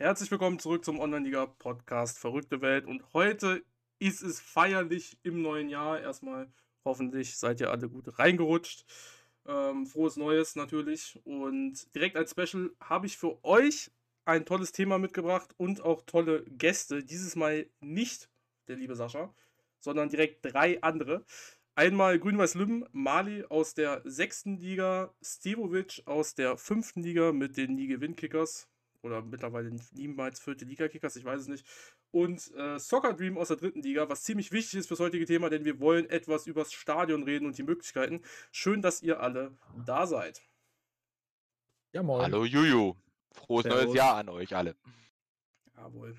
Herzlich willkommen zurück zum Online-Liga-Podcast Verrückte Welt. Und heute ist es feierlich im neuen Jahr. Erstmal hoffentlich seid ihr alle gut reingerutscht. Ähm, frohes Neues natürlich. Und direkt als Special habe ich für euch ein tolles Thema mitgebracht und auch tolle Gäste. Dieses Mal nicht der liebe Sascha, sondern direkt drei andere. Einmal Grün-Weiß Lübben, Mali aus der sechsten Liga, Stevovic aus der fünften Liga mit den Nie-Gewinn-Kickers oder mittlerweile niemals vierte Liga-Kickers, ich weiß es nicht. Und äh, Soccer Dream aus der dritten Liga, was ziemlich wichtig ist fürs heutige Thema, denn wir wollen etwas übers Stadion reden und die Möglichkeiten. Schön, dass ihr alle da seid. Ja, moin. Hallo Juju. Frohes Servus. neues Jahr an euch alle. Jawohl.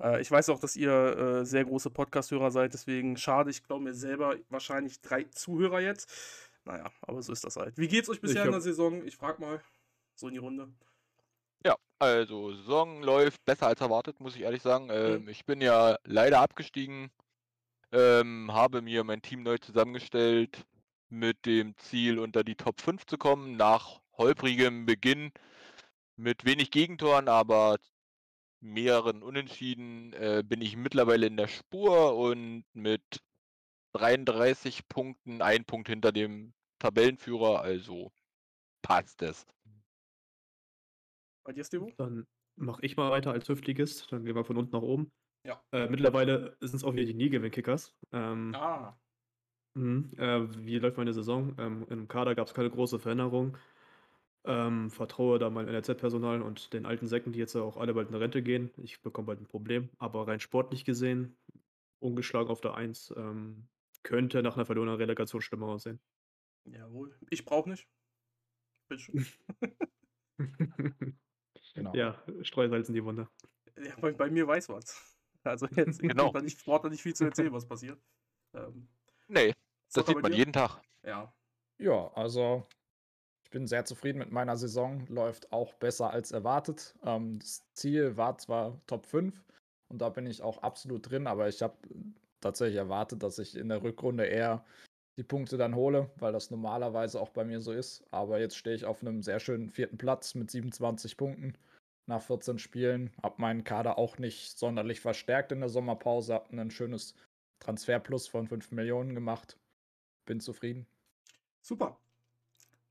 Äh, ich weiß auch, dass ihr äh, sehr große Podcast-Hörer seid, deswegen schade. Ich glaube mir selber wahrscheinlich drei Zuhörer jetzt. Naja, aber so ist das halt. Wie geht's euch bisher in der Saison? Ich frag mal so in die Runde. Ja, also Saison läuft besser als erwartet, muss ich ehrlich sagen. Ähm, Ich bin ja leider abgestiegen, ähm, habe mir mein Team neu zusammengestellt mit dem Ziel, unter die Top 5 zu kommen, nach holprigem Beginn mit wenig Gegentoren, aber mehreren Unentschieden äh, bin ich mittlerweile in der Spur und mit 33 Punkten, ein Punkt hinter dem Tabellenführer, also passt es. Bei dir, Stevo? Dann mache ich mal weiter als Hüftligist. Dann gehen wir von unten nach oben. Ja. Äh, mittlerweile sind es auch wieder die Nie-Gewinn-Kickers. Ähm, Ah, mhm. äh, wie läuft meine Saison? Ähm, Im Kader gab es keine große Veränderung. Ähm, vertraue da meinem NRZ-Personal und den alten Säcken, die jetzt ja auch alle bald in Rente gehen. Ich bekomme bald ein Problem. Aber rein sportlich gesehen, ungeschlagen auf der 1, ähm, könnte nach einer verlorenen Relegation schlimmer aussehen. jawohl. Ich brauche nicht. Bitteschön. Genau. Ja, Streusalz in die Wunde. Ja, bei, bei mir weiß man's. Also jetzt Genau. genau. nicht, braucht er nicht viel zu erzählen, was passiert. Ähm, Nee, das sieht man dir? jeden Tag. Ja. Ja, also ich bin sehr zufrieden mit meiner Saison. Läuft auch besser als erwartet. Ähm, das Ziel war zwar Top 5 und da bin ich auch absolut drin, aber ich habe tatsächlich erwartet, dass ich in der Rückrunde eher die Punkte dann hole, weil das normalerweise auch bei mir so ist. Aber jetzt stehe ich auf einem sehr schönen vierten Platz mit 27 Punkten nach 14 Spielen. Hab meinen Kader auch nicht sonderlich verstärkt in der Sommerpause. Hab ein schönes Transferplus von 5 Millionen gemacht. Bin zufrieden. Super.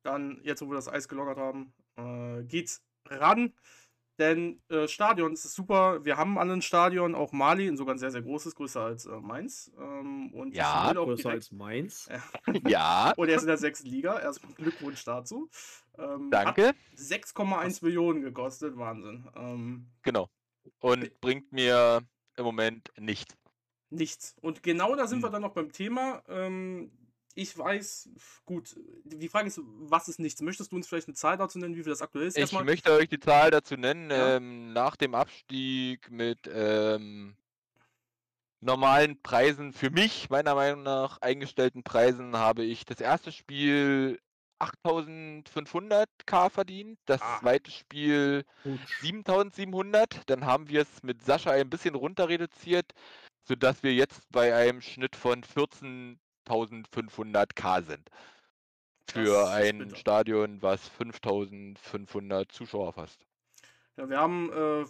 Dann, jetzt wo wir das Eis gelockert haben, äh, geht's ran. Denn äh, Stadion ist super. Wir haben alle ein Stadion, auch Mali, sogar ein sehr, sehr großes, größer als äh, Mainz. Ähm, und Ja, Größer direkt- als Mainz. Ja, Und er ist in der sechsten Liga. Erstmal Glückwunsch dazu. Ähm, danke. Hat 6,1 Millionen gekostet. Wahnsinn. Ähm, Genau. Und bringt mir im Moment nichts. nichts. Und genau da sind wir Hm. dann noch beim Thema. Ähm, ich weiß, gut, die Frage ist, was ist nichts? Möchtest du uns vielleicht eine Zahl dazu nennen, wie viel das aktuell ist? Ich Erstmal- möchte euch die Zahl dazu nennen. Ja. Ähm, nach dem Abstieg mit ähm, normalen Preisen, für mich meiner Meinung nach eingestellten Preisen, habe ich das erste Spiel 8500k verdient, das Ah. zweite Spiel Gut. 7700. Dann haben wir es mit Sascha ein bisschen runter reduziert, sodass wir jetzt bei einem Schnitt von 14.500k sind. Für Das ein. Stadion, was 5500 Zuschauer fasst. Ja, wir haben äh,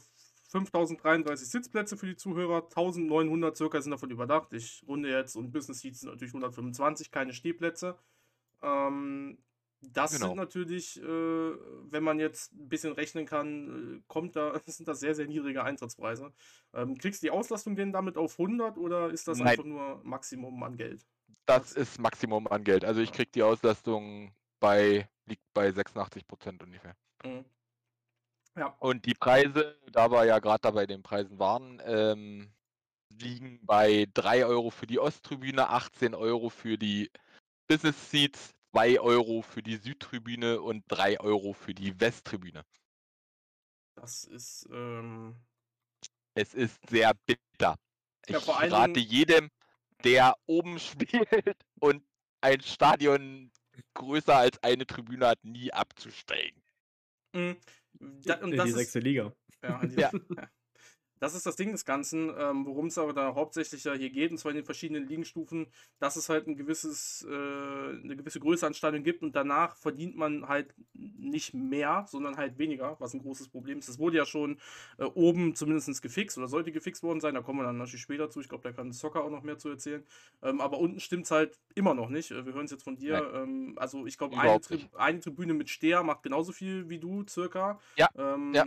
5033 Sitzplätze für die Zuhörer, 1900 circa sind davon überdacht. Ich runde jetzt und Business Seats sind natürlich 125, keine Stehplätze. Ähm, das Genau. sind natürlich, äh, wenn man jetzt ein bisschen rechnen kann, äh, kommt da, sind das sehr, sehr niedrige Eintrittspreise. Ähm, kriegst du die Auslastung denn damit auf 100 oder ist das Nein. einfach nur Maximum an Geld? Das ist Maximum an Geld. Also ich krieg die Auslastung bei, liegt bei 86 Prozent ungefähr. Mhm. Ja, Und die Preise, da wir ja gerade da bei den Preisen waren, ähm, liegen bei 3 Euro für die Osttribüne, 18 Euro für die Business Seats, 2 Euro für die Südtribüne und 3 Euro für die Westtribüne. das ist, ähm, Es ist sehr bitter. Ich Ja, rate jedem, der oben spielt und ein Stadion größer als eine Tribüne hat, nie abzusteigen. mh, da, und in das die ist, sechste Liga. Ja, Ja. ja. Das ist das Ding des Ganzen, ähm, worum es aber da hauptsächlich ja hier geht, und zwar in den verschiedenen Ligenstufen, dass es halt ein gewisses, äh, eine gewisse Größe an Stadien gibt und danach verdient man halt nicht mehr, sondern halt weniger, was ein großes Problem ist. Das wurde ja schon äh, oben zumindest gefixt oder sollte gefixt worden sein, da kommen wir dann natürlich später zu. Ich glaube, da kann Soccer auch noch mehr zu erzählen. Ähm, aber unten stimmt es halt immer noch nicht. Äh, wir hören es jetzt von dir. Ähm, also ich glaube, eine, Tri eine, Tribüne mit Steher macht genauso viel wie du, circa. Ja. Ähm, ja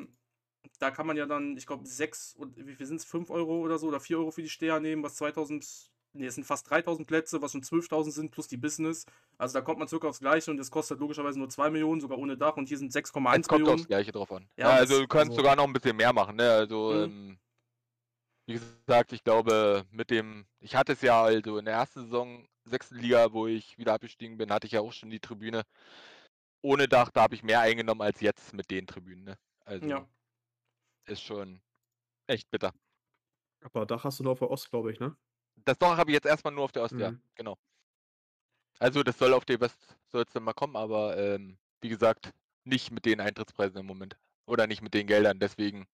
da kann man ja dann, ich glaube, 6 und wie viel sind es? 5 Euro oder so oder 4 Euro für die Steher nehmen, was 2000, nee, es sind fast 3000 Plätze, was schon 12.000 sind plus die Business. Also da kommt man circa aufs Gleiche und das kostet logischerweise nur 2 Millionen, sogar ohne Dach und hier sind 6,1 Millionen. kommt aufs Gleiche drauf an. Ja, ja also du kannst also, sogar noch ein bisschen mehr machen, ne? Also, mhm. ähm, wie gesagt, ich glaube, mit dem, ich hatte es ja also in der ersten Saison, sechsten Liga, wo ich wieder abgestiegen bin, hatte ich ja auch schon die Tribüne ohne Dach, da habe ich mehr eingenommen als jetzt mit den Tribünen, ne? Also, ja ist schon echt bitter. Aber Dach hast du nur auf der Ost, glaube ich, ne? Das Dach habe ich jetzt erstmal nur auf der Ost, mhm. ja, genau. Also das soll auf die West soll es dann mal kommen, aber ähm, wie gesagt, nicht mit den Eintrittspreisen im Moment. Oder nicht mit den Geldern, deswegen.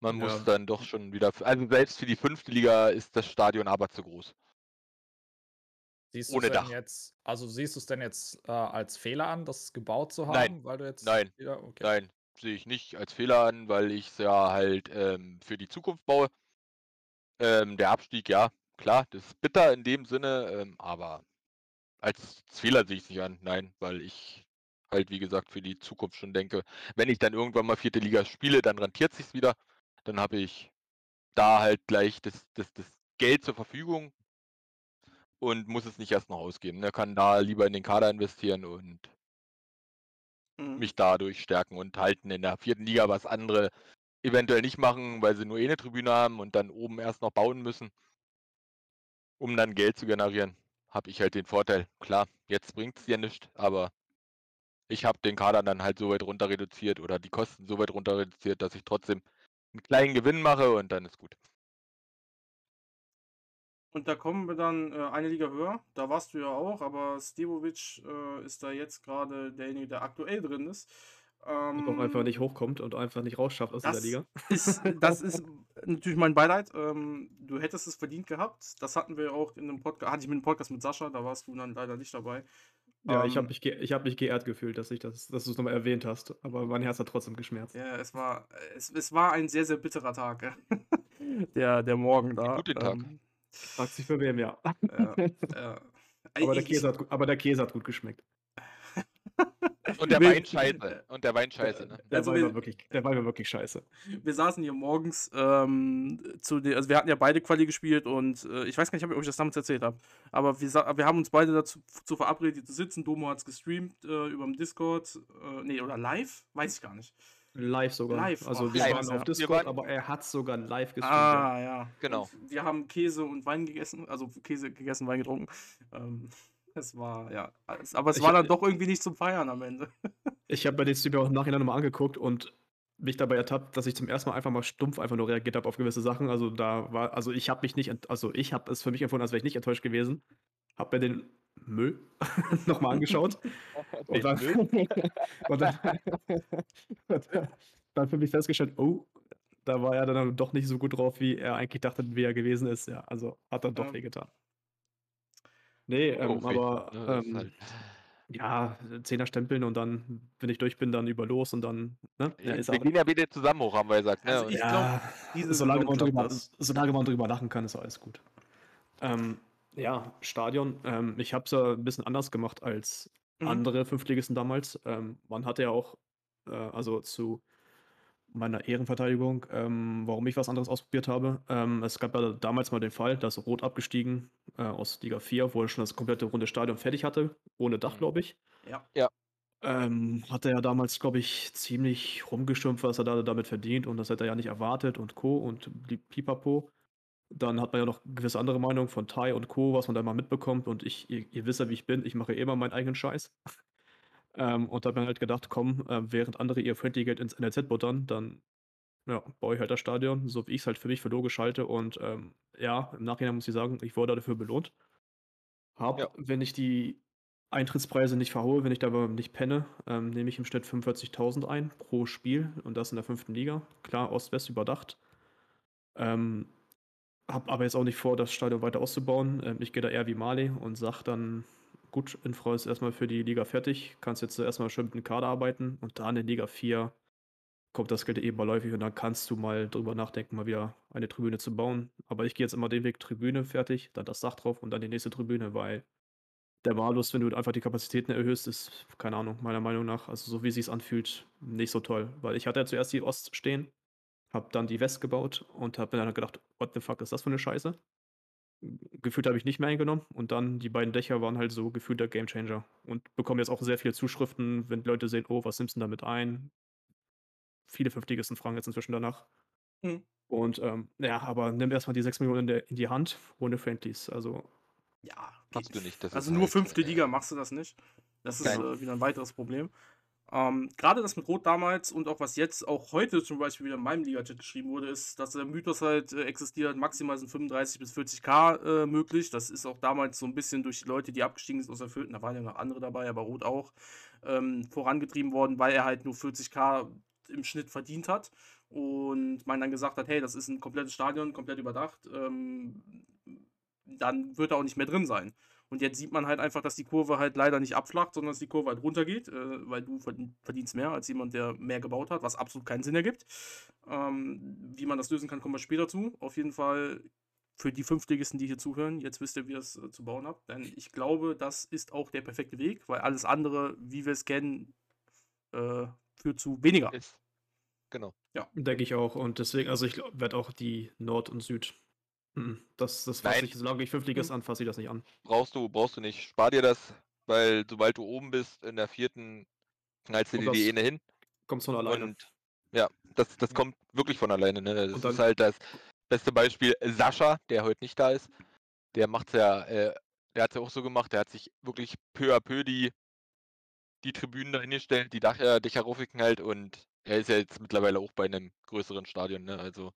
Man ja. muss dann doch schon wieder. Also selbst für die fünfte Liga ist das Stadion aber zu groß. Siehst Ohne Dach. Jetzt, also siehst du es denn jetzt äh, als Fehler an, das gebaut zu haben? Nein, weil du jetzt nein, wieder, okay. nein sehe ich nicht als Fehler an, weil ich es ja halt ähm, für die Zukunft baue. Ähm, der Abstieg, ja, klar, das ist bitter in dem Sinne, ähm, aber als Fehler sehe ich es nicht an. Nein, weil ich halt, wie gesagt, für die Zukunft schon denke, wenn ich dann irgendwann mal vierte Liga spiele, dann rentiert sich wieder. Dann habe ich da halt gleich das, das, das Geld zur Verfügung und muss es nicht erst noch ausgeben. Er kann da lieber in den Kader investieren und mhm. mich dadurch stärken und halten in der vierten Liga, was andere eventuell nicht machen, weil sie nur eh eine Tribüne haben und dann oben erst noch bauen müssen, um dann Geld zu generieren, habe ich halt den Vorteil. Klar, jetzt bringt es ja nichts, aber ich habe den Kader dann halt so weit runter reduziert oder die Kosten so weit runter reduziert, dass ich trotzdem einen kleinen Gewinn mache und dann ist gut. Und da kommen wir dann äh, eine Liga höher. Da warst du ja auch, aber Stevovic äh, ist da jetzt gerade derjenige, der aktuell drin ist. Ähm, und auch einfach nicht hochkommt und einfach nicht rausschafft aus dieser Liga. Ist, das ist natürlich mein Beileid. Ähm, du hättest es verdient gehabt. Das hatten wir auch in einem Podcast, hatte ich mit einem Podcast mit Sascha, da warst du dann leider nicht dabei. Ja, ähm, ich habe mich, hab mich geehrt gefühlt, dass, ich das, dass du es nochmal erwähnt hast. Aber mein Herz hat trotzdem geschmerzt. Ja, es war, es, es war ein sehr, sehr bitterer Tag. der, der Morgen da. Guten Tag. Ähm, Fragt sich für wem, ja. ja, ja. Aber, der Käse hat, aber der Käse hat gut geschmeckt. Und der Wein scheiße. Und der Wein scheiße, ne? Der, also Wein, war wirklich, der Wein war wirklich scheiße. Wir saßen hier morgens ähm, zu den, also wir hatten ja beide Quali gespielt und äh, ich weiß gar nicht, ob ich euch das damals erzählt habe, aber wir, wir haben uns beide dazu zu verabredet zu sitzen. Domo hat es gestreamt äh, über dem Discord, äh, nee, oder live, weiß ich gar nicht. Live sogar. Live. Also wir live. waren auf Discord, aber er hat sogar live gestreamt. Ah, ja. Genau. Und wir haben Käse und Wein gegessen, also Käse gegessen, Wein getrunken. Ähm, es war, ja. Aber es ich war dann doch irgendwie nicht zum Feiern am Ende. ich habe bei den Stream auch im Nachhinein nochmal angeguckt und mich dabei ertappt, dass ich zum ersten Mal einfach mal stumpf einfach nur reagiert habe auf gewisse Sachen. Also da war, also ich habe mich nicht, also ich habe es für mich empfunden, als wäre ich nicht enttäuscht gewesen. Hab mir den Müll nochmal angeschaut. und, dann, und, dann, und dann für mich festgestellt, oh, da war er dann doch nicht so gut drauf, wie er eigentlich dachte, wie er gewesen ist. Ja, also hat dann doch ja. wehgetan. Nee, ähm, oh, aber ähm, halt. ja, Zehner stempeln und dann, wenn ich durch bin, dann über los und dann. Ne? Ja, wir gehen ja wieder zusammen hoch, haben wir gesagt. Ne? Also ich ja, glaube, solange, man drüber, solange man drüber lachen kann, ist alles gut. Ähm, ja, Stadion. Ähm, ich habe es ja ein bisschen anders gemacht als mhm. andere Fünftligisten damals. Ähm, man hatte ja auch, äh, also zu meiner Ehrenverteidigung, ähm, warum ich was anderes ausprobiert habe. Ähm, es gab ja damals mal den Fall, dass Rot abgestiegen äh, aus Liga 4, wo er schon das komplette runde Stadion fertig hatte, ohne Dach, mhm. glaube ich. Ja. Ja. Ähm, hat er ja damals, glaube ich, ziemlich rumgestürmt, was er da damit verdient und das hätte er ja nicht erwartet und Co. und Pipapo. Dann hat man ja noch gewisse andere Meinungen von Tai und Co., was man da mal mitbekommt. Und ich, ihr, ihr wisst ja, wie ich bin, ich mache immer meinen eigenen Scheiß. ähm, und da habe mir halt gedacht, komm, äh, während andere ihr Friendly Geld ins NLZ buttern, dann ja, baue ich halt das Stadion, so wie ich es halt für mich für logisch halte. Und ähm, ja, im Nachhinein muss ich sagen, ich wurde dafür belohnt. Hab, ja. wenn ich die Eintrittspreise nicht verhaue, wenn ich da aber nicht penne, ähm, nehme ich im Schnitt 45.000 ein pro Spiel und das in der fünften Liga. Klar, Ost-West überdacht. Ähm, hab aber jetzt auch nicht vor, das Stadion weiter auszubauen. Ähm, ich gehe da eher wie Mali und sag dann, gut, Infra ist erstmal für die Liga fertig, kannst jetzt erstmal schön mit dem Kader arbeiten und dann in Liga 4 kommt das Geld eben beiläufig und dann kannst du mal drüber nachdenken, mal wieder eine Tribüne zu bauen. Aber ich gehe jetzt immer den Weg Tribüne fertig, dann das Dach drauf und dann die nächste Tribüne, weil der Malus, wenn du einfach die Kapazitäten erhöhst, ist, keine Ahnung, meiner Meinung nach, also so wie es sich anfühlt, nicht so toll. Weil ich hatte ja zuerst die Ost stehen, hab dann die West gebaut und hab mir dann gedacht, what the fuck ist das für eine Scheiße? Gefühlt habe ich nicht mehr eingenommen und dann die beiden Dächer waren halt so gefühlt der Gamechanger und bekomme jetzt auch sehr viele Zuschriften, wenn Leute sehen, oh, was nimmst du denn damit ein? Viele Fünfligisten fragen jetzt inzwischen danach. Mhm. Und ähm, ja, aber nimm erstmal die 6 Millionen in, der, in die Hand ohne Friendlies. Also Ja, Kannst du nicht. Das also ist nur halt, fünfte Liga machst du das nicht. Das ist äh, wieder ein weiteres Problem. Ähm, Gerade das mit Rot damals und auch was jetzt auch heute zum Beispiel wieder in meinem Liga-Chat geschrieben wurde, ist, dass der Mythos halt äh, existiert, maximal sind 35 bis 40k äh, möglich. Das ist auch damals so ein bisschen durch die Leute, die abgestiegen sind aus der Vierten, da waren ja noch andere dabei, aber Rot auch, ähm, vorangetrieben worden, weil er halt nur 40k im Schnitt verdient hat. Und man dann gesagt hat, hey, das ist ein komplettes Stadion, komplett überdacht. Ähm, dann wird er auch nicht mehr drin sein. Und jetzt sieht man halt einfach, dass die Kurve halt leider nicht abflacht, sondern dass die Kurve halt runtergeht, äh, weil du verdien- verdienst mehr als jemand, der mehr gebaut hat, was absolut keinen Sinn ergibt. Ähm, wie man das lösen kann, kommen wir später zu. Auf jeden Fall für die Fünftligisten, die hier zuhören, jetzt wisst ihr, wie ihr es äh, zu bauen habt. Denn ich glaube, das ist auch der perfekte Weg, weil alles andere, wie wir es kennen, äh, führt zu weniger. Ist. Genau. Denke ich auch. Und deswegen, also ich werde auch die Nord und Süd. Mhm, Das, das fasse ich, solange ich Fünftliges an, fasse ich das nicht an. Brauchst du, brauchst du nicht. Spar dir das, weil sobald du oben bist, in der vierten, knallst du dir die Ene hin. Kommst von alleine. Und ja, das, das kommt wirklich von alleine. Ne? Das dann- ist halt das beste Beispiel. Sascha, der heute nicht da ist, der macht's ja, äh, der hat ja auch so gemacht, der hat sich wirklich peu à peu die, die Tribünen da hingestellt, die Dach, äh, Dächer ruffigen halt und er ist ja jetzt mittlerweile auch bei einem größeren Stadion, ne? Also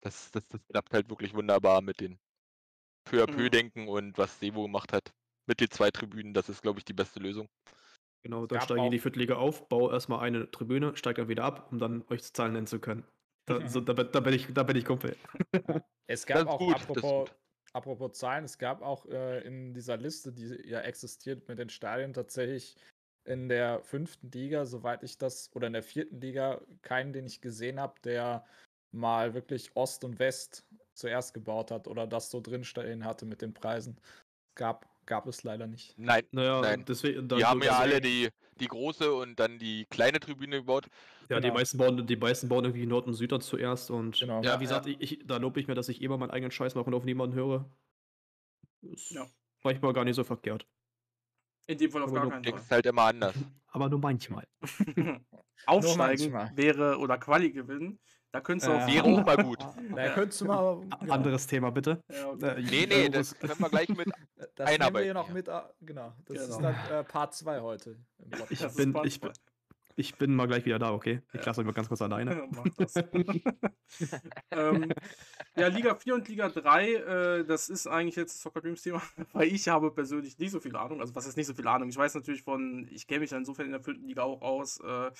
das, das, das klappt halt wirklich wunderbar mit den peu à peu Mhm. denken und was Sevo gemacht hat mit den zwei Tribünen, das ist, glaube ich, die beste Lösung. Genau, dann steige ich in die Viertliga auf, baue erstmal eine Tribüne, steige dann wieder ab, um dann euch Zahlen nennen zu können. Da, so, da, bin- da, bin ich, da bin ich Kumpel. Es gab auch, gut, apropos, apropos Zahlen, es gab auch äh, in dieser Liste, die ja existiert mit den Stadien, tatsächlich in der fünften Liga, soweit ich das, oder in der vierten Liga, keinen, den ich gesehen habe, der mal wirklich Ost und West zuerst gebaut hat oder das so drinstehen hatte mit den Preisen. Gab, gab es leider nicht. Nein, Naja, Nein. deswegen. die haben ja alle die, die große und dann die kleine Tribüne gebaut. Ja, die Genau. meisten bauen, die meisten bauen irgendwie Nord und Süd dann zuerst und Genau. ja, Ja, wie gesagt, ich, ich, da lobe ich mir, dass ich immer meinen eigenen Scheiß mache und auf niemanden höre. Ist Ja. manchmal gar nicht so verkehrt. In dem Fall auf Aber gar keinen Fall. halt immer anders. Aber nur manchmal. Aufsteigen manchmal. wäre oder Quali gewinnen, da könntest du Äh, Wäre auch mal gut. Da Ja. könntest du mal. genau, Anderes Thema, bitte. Ja, okay. Äh, Nee, nee, äh, das können wir gleich mit. Das nehmen wir einarbeiten hier noch mit. Genau. Das Genau. ist dann äh, Part 2 heute. Ich bin, Part ich, ich bin mal gleich wieder da, okay? Ich Ja. lasse euch mal ganz kurz alleine. Ähm, ja, Liga 4 und Liga 3, äh, das ist eigentlich jetzt das Soccer Dreams Thema, weil ich habe persönlich nicht so viel Ahnung. Also was ist nicht so viel Ahnung? Ich weiß natürlich von, ich kenne mich ja insofern in der vierten Liga auch aus. Äh,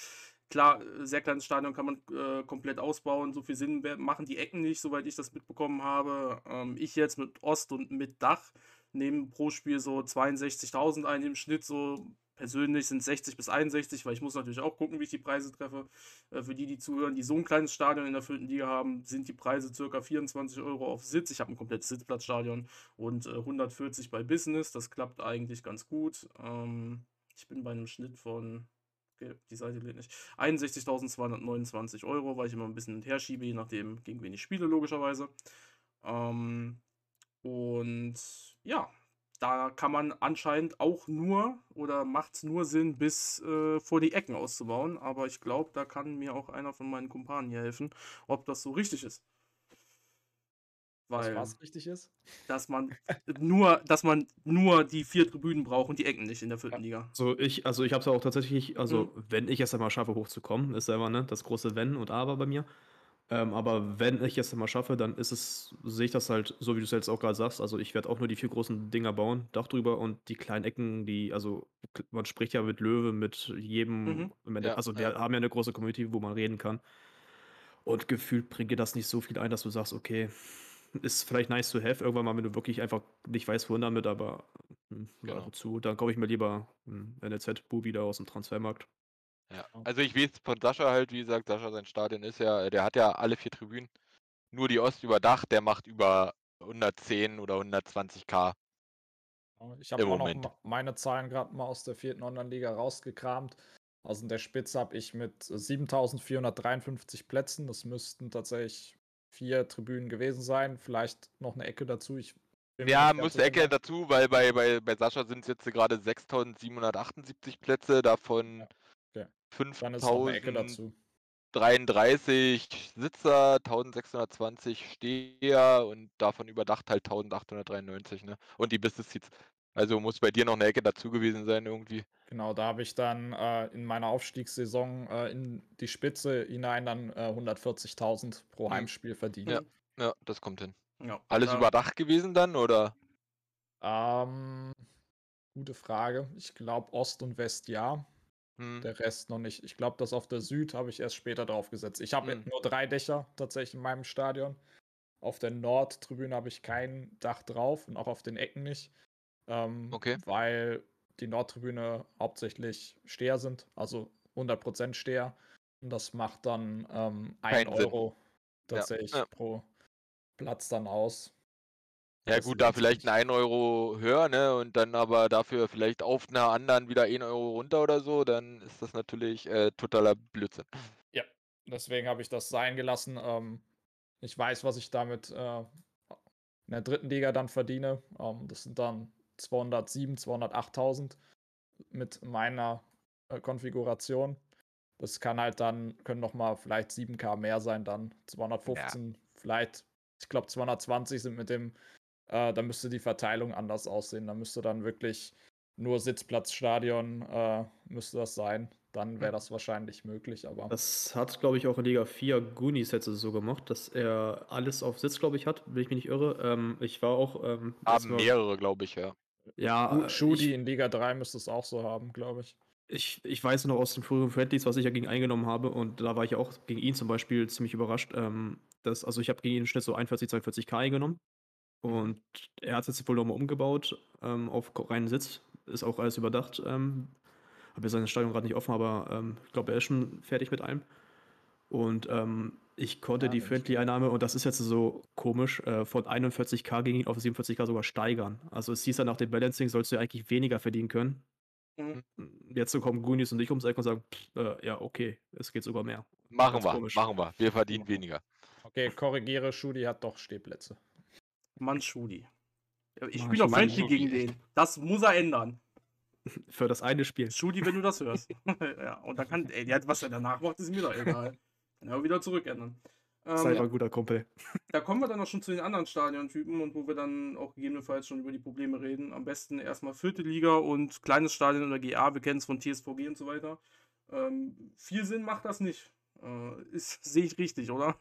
klar, äh, sehr kleines Stadion kann man äh, komplett ausbauen. So viel Sinn machen die Ecken nicht, soweit ich das mitbekommen habe. Ähm, ich jetzt mit Ost und mit Dach nehme pro Spiel so 62.000 ein im Schnitt, so persönlich sind 60 bis 61, weil ich muss natürlich auch gucken, wie ich die Preise treffe. Äh, Für die, die zuhören, die so ein kleines Stadion in der vierten Liga haben, sind die Preise ca. 24 Euro auf Sitz. Ich habe ein komplettes Sitzplatzstadion und äh, 140 bei Business. Das klappt eigentlich ganz gut. Ähm, ich bin bei einem Schnitt von, die Seite lädt nicht, 61.229 Euro, weil ich immer ein bisschen hin und her schiebe, je nachdem, gegen wen ich spiele, logischerweise. Ähm, und ja, da kann man anscheinend auch nur oder macht es nur Sinn, bis äh, vor die Ecken auszubauen. Aber ich glaube, da kann mir auch einer von meinen Kumpanen hier helfen, ob das so richtig ist. Was Weil, was richtig ist? dass man nur, dass man nur die vier Tribünen braucht und die Ecken nicht in der vierten Liga. So, ich, also ich habe es auch tatsächlich, also Mhm. wenn ich es einmal schaffe, hochzukommen, ist selber ne, das große Wenn und Aber bei mir. Ähm, aber wenn ich es einmal schaffe, dann ist es, sehe ich das halt, so wie du es jetzt auch gerade sagst. Also ich werde auch nur die vier großen Dinger bauen, Dach drüber und die kleinen Ecken, die, also man spricht ja mit Löwe, mit jedem, Mhm. Ende- Ja, also wir ja. haben ja eine große Community, wo man reden kann. Und gefühlt bringt dir das nicht so viel ein, dass du sagst, okay, ist vielleicht nice to have, irgendwann mal, wenn du wirklich einfach nicht weißt, wohin damit, aber hm, Genau. wozu? Dann kaufe ich mir lieber hm, NLZ-Bu wieder aus dem Transfermarkt. Ja. Also ich weiß von Sascha halt, wie gesagt, Sascha sein Stadion ist ja, der hat ja alle vier Tribünen. Nur die Ost überdacht, der macht über 110 oder 120k. Ich habe Im auch noch Moment. ma- meine Zahlen gerade mal aus der vierten Online-Liga rausgekramt. Also in der Spitze habe ich mit 7453 Plätzen, das müssten tatsächlich vier Tribünen gewesen sein, vielleicht noch eine Ecke dazu. Ich Ja, sicher. Ecke dazu, weil bei, bei, bei Sascha sind es jetzt gerade 6778 Plätze, davon okay. Dann ist noch eine Ecke 5033 dazu. Sitzer, 1620 Steher und davon überdacht halt 1893, ne? Und die Business Seats. Also muss bei dir noch eine Ecke dazu gewesen sein irgendwie. Genau, da habe ich dann äh, in meiner Aufstiegssaison äh, in die Spitze hinein dann äh, 140.000 pro Mhm. Heimspiel verdient. Ja. Ja, das kommt hin. Ja, Alles da- überdacht gewesen dann, oder? Ähm, gute Frage. Ich glaube Ost und West ja. Hm. Der Rest noch nicht. Ich glaube, das auf der Süd habe ich erst später draufgesetzt. Ich habe Hm. nur drei Dächer tatsächlich in meinem Stadion. Auf der Nordtribüne habe ich kein Dach drauf und auch auf den Ecken nicht. Ähm, Okay. Weil die Nordtribüne hauptsächlich Steher sind, also 100% Steher. Und das macht dann ähm, 1 Keinen Sinn. Euro Ja, tatsächlich ja. pro Platz dann aus. Ja gut, da vielleicht ein 1 Euro höher, ne? Und dann aber dafür vielleicht auf einer anderen wieder 1 Euro runter oder so, dann ist das natürlich äh, totaler Blödsinn. Deswegen habe ich das sein gelassen. Ähm, ich weiß, was ich damit äh, in der dritten Liga dann verdiene. Ähm, das sind dann 207, 208.000 mit meiner äh, Konfiguration. Das kann halt dann, können nochmal vielleicht 7k mehr sein, dann 215, vielleicht, ich glaube 220 sind mit dem, äh, da müsste die Verteilung anders aussehen. Da müsste dann wirklich nur Sitzplatzstadion äh, müsste das sein. Dann wäre das wahrscheinlich möglich, aber. Das hat, glaube ich, auch in Liga 4 Goonies hätte so gemacht, dass er alles auf Sitz, glaube ich, hat, wenn ich mich nicht irre. Ähm, ich war auch. Ähm, Haben erstmal- mehrere, glaube ich, ja. Ja, äh, Shudi ich, in Liga 3 müsste es auch so haben, glaube ich. ich, ich weiß noch aus den früheren Friendlies, was ich ja gegen eingenommen habe. Und da war ich auch gegen ihn zum Beispiel ziemlich überrascht. Ähm, dass, also ich habe gegen ihn im Schnitt so 41, 42k eingenommen. Und er hat es jetzt wohl nochmal umgebaut ähm, auf reinen Sitz. Ist auch alles überdacht. Ähm, habe ja sein Stadion gerade nicht offen, aber ähm, ich glaube, er ist schon fertig mit allem. Und ähm, ich konnte Ja, die. Friendly-Einnahme, und das ist jetzt so komisch, äh, von 41k gegen ihn auf 47k sogar steigern. Also es hieß ja nach dem Balancing, sollst du ja eigentlich weniger verdienen können. Mhm. Jetzt so kommen Goonies und ich ums Eck und sagen, pff, äh, ja, okay, es geht sogar mehr. Machen Ganz wir, komisch. machen wir. Wir verdienen weniger. Okay, korrigiere, Shudi hat doch Stehplätze. Mann, Schudi. Ich spiele Schudi. Friendly gegen den. Das muss er ändern. Für das eine Spiel. Schudi, wenn du das hörst. ja, und dann kann, ey, der, was er danach macht, ist mir doch egal. Kann er wieder zurückändern. Sei Ähm, mal ein guter Kumpel. da kommen wir dann auch schon zu den anderen Stadiontypen und wo wir dann auch gegebenenfalls schon über die Probleme reden. Am besten erstmal vierte Liga und kleines Stadion in der GA. Wir kennen es von TSVG und so weiter. Ähm, viel Sinn macht das nicht. Äh, ist, sehe ich richtig, oder?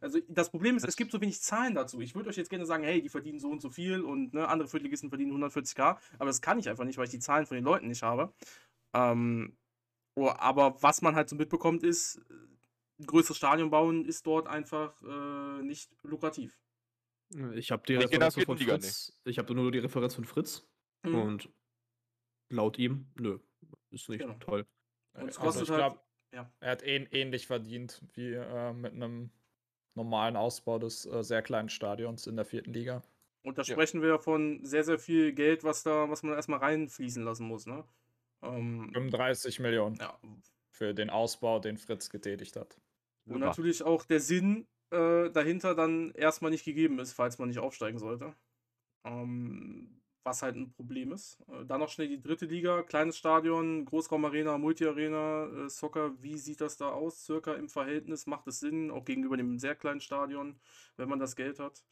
Also das Problem ist, es gibt so wenig Zahlen dazu. Ich würde euch jetzt gerne sagen, hey, die verdienen so und so viel und ne, andere Viertligisten verdienen 140k, aber das kann ich einfach nicht, weil ich die Zahlen von den Leuten nicht habe. Ähm, oh, aber was man halt so mitbekommt ist, ein größeres Stadion bauen ist dort einfach äh, nicht lukrativ. Ich habe die Ich Referenz von Fritz. Ich habe nur die Referenz von Fritz. Mhm. Und laut ihm, nö, ist nicht Genau. toll. Und es Also kostet ich halt- glaube, ja. er hat ähn ähnlich verdient wie äh, mit einem normalen Ausbau des äh, sehr kleinen Stadions in der vierten Liga. Und da Ja. sprechen wir ja von sehr, sehr viel Geld, was da, was man erstmal reinfließen lassen muss, ne? Ähm, 35 Millionen ja. für den Ausbau, den Fritz getätigt hat. Super. natürlich auch der Sinn äh, dahinter dann erstmal nicht gegeben ist, falls man nicht aufsteigen sollte. Ähm, was halt ein Problem ist. Äh, dann noch schnell die dritte Liga, kleines Stadion, Großraumarena, Multiarena, äh, Soccer. Wie sieht das da aus? Circa im Verhältnis? Macht es Sinn, auch gegenüber dem sehr kleinen Stadion, wenn man das Geld hat?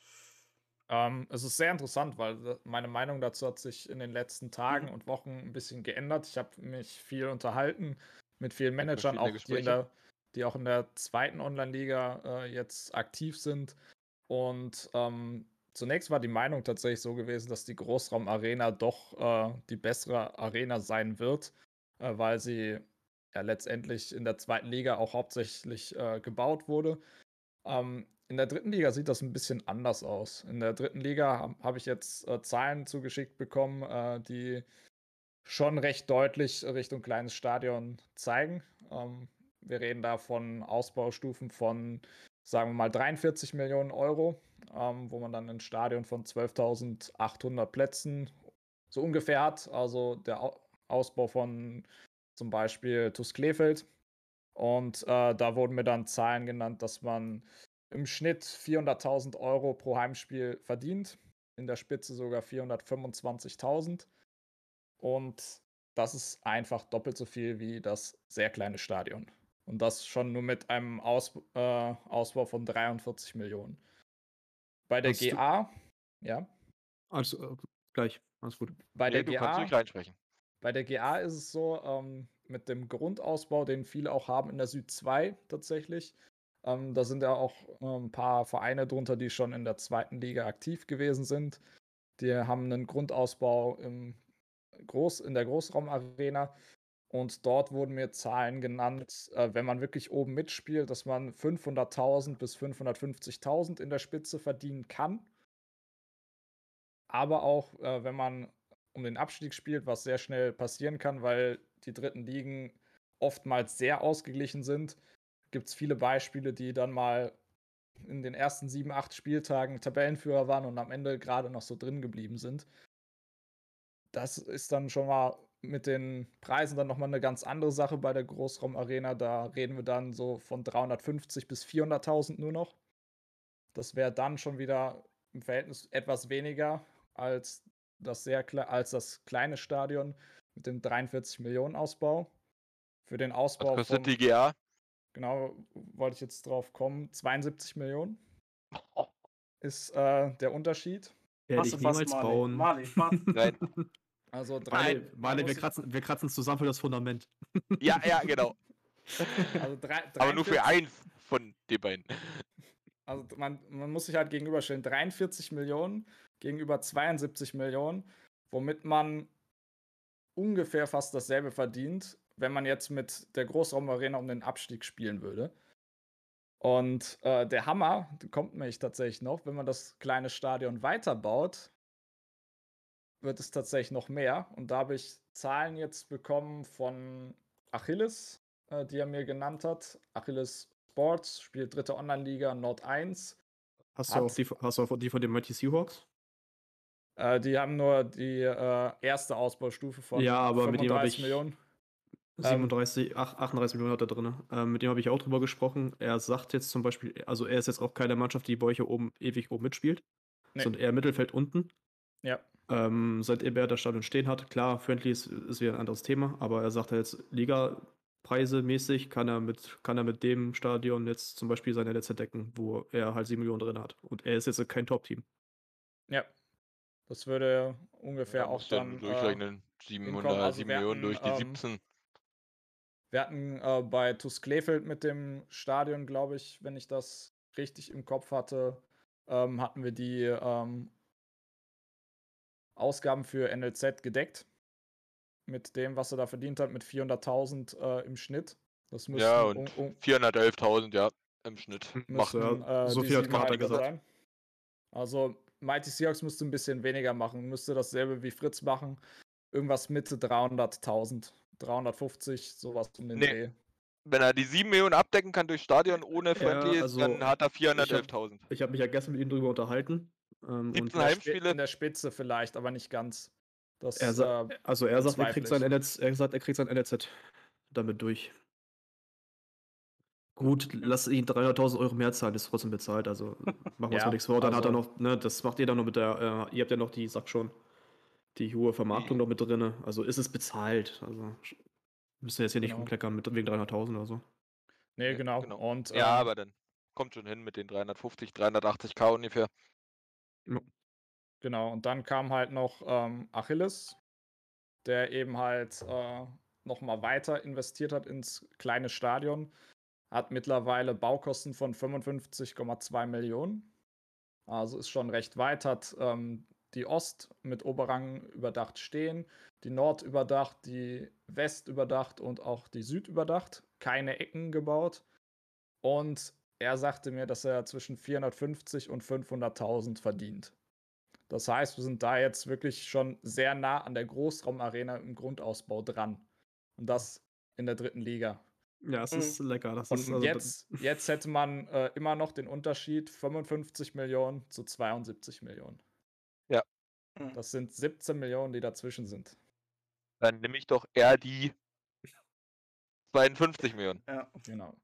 Ähm, es ist sehr interessant, weil meine Meinung dazu hat sich in den letzten Tagen Mhm. und Wochen ein bisschen geändert. Ich habe mich viel unterhalten mit vielen Managern, auch die, in der, die auch in der zweiten Online-Liga äh, jetzt aktiv sind. Und ähm, zunächst war die Meinung tatsächlich so gewesen, dass die Großraumarena doch äh, die bessere Arena sein wird, äh, weil sie ja letztendlich in der zweiten Liga auch hauptsächlich äh, gebaut wurde. Ähm, in der dritten Liga sieht das ein bisschen anders aus. In der dritten Liga habe hab ich jetzt äh, Zahlen zugeschickt bekommen, äh, die schon recht deutlich Richtung kleines Stadion zeigen. Ähm, wir reden da von Ausbaustufen von, sagen wir mal, 43 Millionen Euro, ähm, wo man dann ein Stadion von 12.800 Plätzen so ungefähr hat. Also der Ausbau von zum Beispiel TuS Kleefeld. Und äh, da wurden mir dann Zahlen genannt, dass man im Schnitt 400.000 Euro pro Heimspiel verdient. In der Spitze sogar 425.000. Und das ist einfach doppelt so viel wie das sehr kleine Stadion. Und das schon nur mit einem Aus, äh, Ausbau von 43 Millionen. Bei der Hast GA, du... ja. Also, äh, gleich, alles gut. Bei nee, der GA, Bei der GA ist es so, ähm, mit dem Grundausbau, den viele auch haben in der Süd 2 tatsächlich. Ähm, da sind ja auch äh, ein paar Vereine drunter, die schon in der zweiten Liga aktiv gewesen sind. Die haben einen Grundausbau im Groß, in der Großraumarena. Und dort wurden mir Zahlen genannt, äh, wenn man wirklich oben mitspielt, dass man 500.000 bis 550.000 in der Spitze verdienen kann. Aber auch, äh, wenn man um den Abstieg spielt, was sehr schnell passieren kann, weil die dritten Ligen oftmals sehr ausgeglichen sind, gibt es viele Beispiele, die dann mal in den ersten sieben, acht Spieltagen Tabellenführer waren und am Ende gerade noch so drin geblieben sind das ist dann schon mal mit den Preisen dann nochmal eine ganz andere Sache bei der Großraumarena. Da reden wir dann so von 350 bis 400.000 nur noch. Das wäre dann schon wieder im Verhältnis etwas weniger als das sehr als das kleine Stadion mit dem 43 Millionen Ausbau. Für den Ausbau Was kostet von, die GA? Genau, wollte ich jetzt drauf kommen. 72 Millionen ist äh, der Unterschied. Werde ich niemals bauen. Marley, Nein. Also drei. Marley, wir kratzen, wir kratzen zusammen für das Fundament. Ja, ja, genau. Also drei, Aber nur für eins von den beiden. Also man, man muss sich halt gegenüberstellen. 43 Millionen gegenüber 72 Millionen, womit man ungefähr fast dasselbe verdient, wenn man jetzt mit der Großraumarena um den Abstieg spielen würde. Und äh, der Hammer kommt nämlich tatsächlich noch, wenn man das kleine Stadion weiterbaut, wird es tatsächlich noch mehr. Und da habe ich Zahlen jetzt bekommen von Achilles, äh, die er mir genannt hat. Achilles Sports spielt dritte Online-Liga Nord 1. Hast du, auch die, hast du auch die von den Mighty Seahawks? Äh, die haben nur die äh, erste Ausbaustufe von ja, aber 35 mit Millionen. 37, ähm, 38 Millionen hat er drin. Ähm, mit dem habe ich auch drüber gesprochen. Er sagt jetzt zum Beispiel, also er ist jetzt auch keine Mannschaft, die bei euch hier oben ewig oben mitspielt, nee. sondern eher Mittelfeld unten. Ja. Ähm, seitdem er das Stadion stehen hat, klar, Friendly ist, ist wieder ein anderes Thema, aber er sagt jetzt, Liga-Preise mäßig kann er, mit, kann er mit dem Stadion jetzt zum Beispiel seine Netze decken, wo er halt 7 Millionen drin hat. Und er ist jetzt kein Top-Team. Ja. Das würde ungefähr ja, auch dann. Durchrechnen. Äh, 700, also 7 Millionen durch die ähm, 17. Wir hatten äh, bei TuS Kleefeld mit dem Stadion, glaube ich, wenn ich das richtig im Kopf hatte, ähm, hatten wir die ähm, Ausgaben für NLZ gedeckt. Mit dem, was er da verdient hat, mit 400.000 äh, im Schnitt. Das müssen ja, und um, um 411.000, ja, im Schnitt. Müssen, ja, äh, so viel hat Carter gesagt. Sein. Also, Mighty Seahawks müsste ein bisschen weniger machen, müsste dasselbe wie Fritz machen. Irgendwas Mitte 300.000, 350, sowas um den nee. Dreh. Wenn er die 7 Millionen abdecken kann durch Stadion ohne Friendly, ja, also dann hat er 411.000. Ich habe hab mich ja gestern mit ihm drüber unterhalten. Ähm, 17 Heimspiele. In der Spitze vielleicht, aber nicht ganz. Das, er sa äh, also er sagt, er kriegt, sein NLZ, er sagt, er kriegt sein NLZ damit durch. Gut, lass ihn 300.000 Euro mehr zahlen, ist trotzdem bezahlt. Also machen wir uns ja, mal nichts vor. Dann also, hat er also noch, ne, das macht ihr dann noch mit der, äh, ihr habt ja noch die, sag schon, die hohe Vermarktung noch mit drin. Also ist es bezahlt. Also müsst ihr jetzt hier genau. nicht rumkleckern mit wegen 300.000 oder so. Nee, genau. genau. Und, ja, ähm, aber dann kommt schon hin mit den 350, 380k ungefähr. Ja. Genau, und dann kam halt noch ähm, Achilles, der eben halt äh, nochmal weiter investiert hat ins kleine Stadion. Hat mittlerweile Baukosten von 55,2 Millionen. Also ist schon recht weit, hat ähm, die Ost mit Oberrang überdacht stehen, die Nord überdacht, die West überdacht und auch die Süd überdacht. Keine Ecken gebaut. Und er sagte mir, dass er zwischen 450 und 500.000 verdient. Das heißt, wir sind da jetzt wirklich schon sehr nah an der Großraumarena im Grundausbau dran. Und das in der dritten Liga. Ja, es Mhm. ist lecker. Das Und ist, also, jetzt, jetzt hätte man äh, immer noch den Unterschied 55 Millionen zu 72 Millionen. Ja. Mhm. Das sind 17 Millionen, die dazwischen sind. Dann nehme ich doch eher die 52 Millionen. Ja. Genau.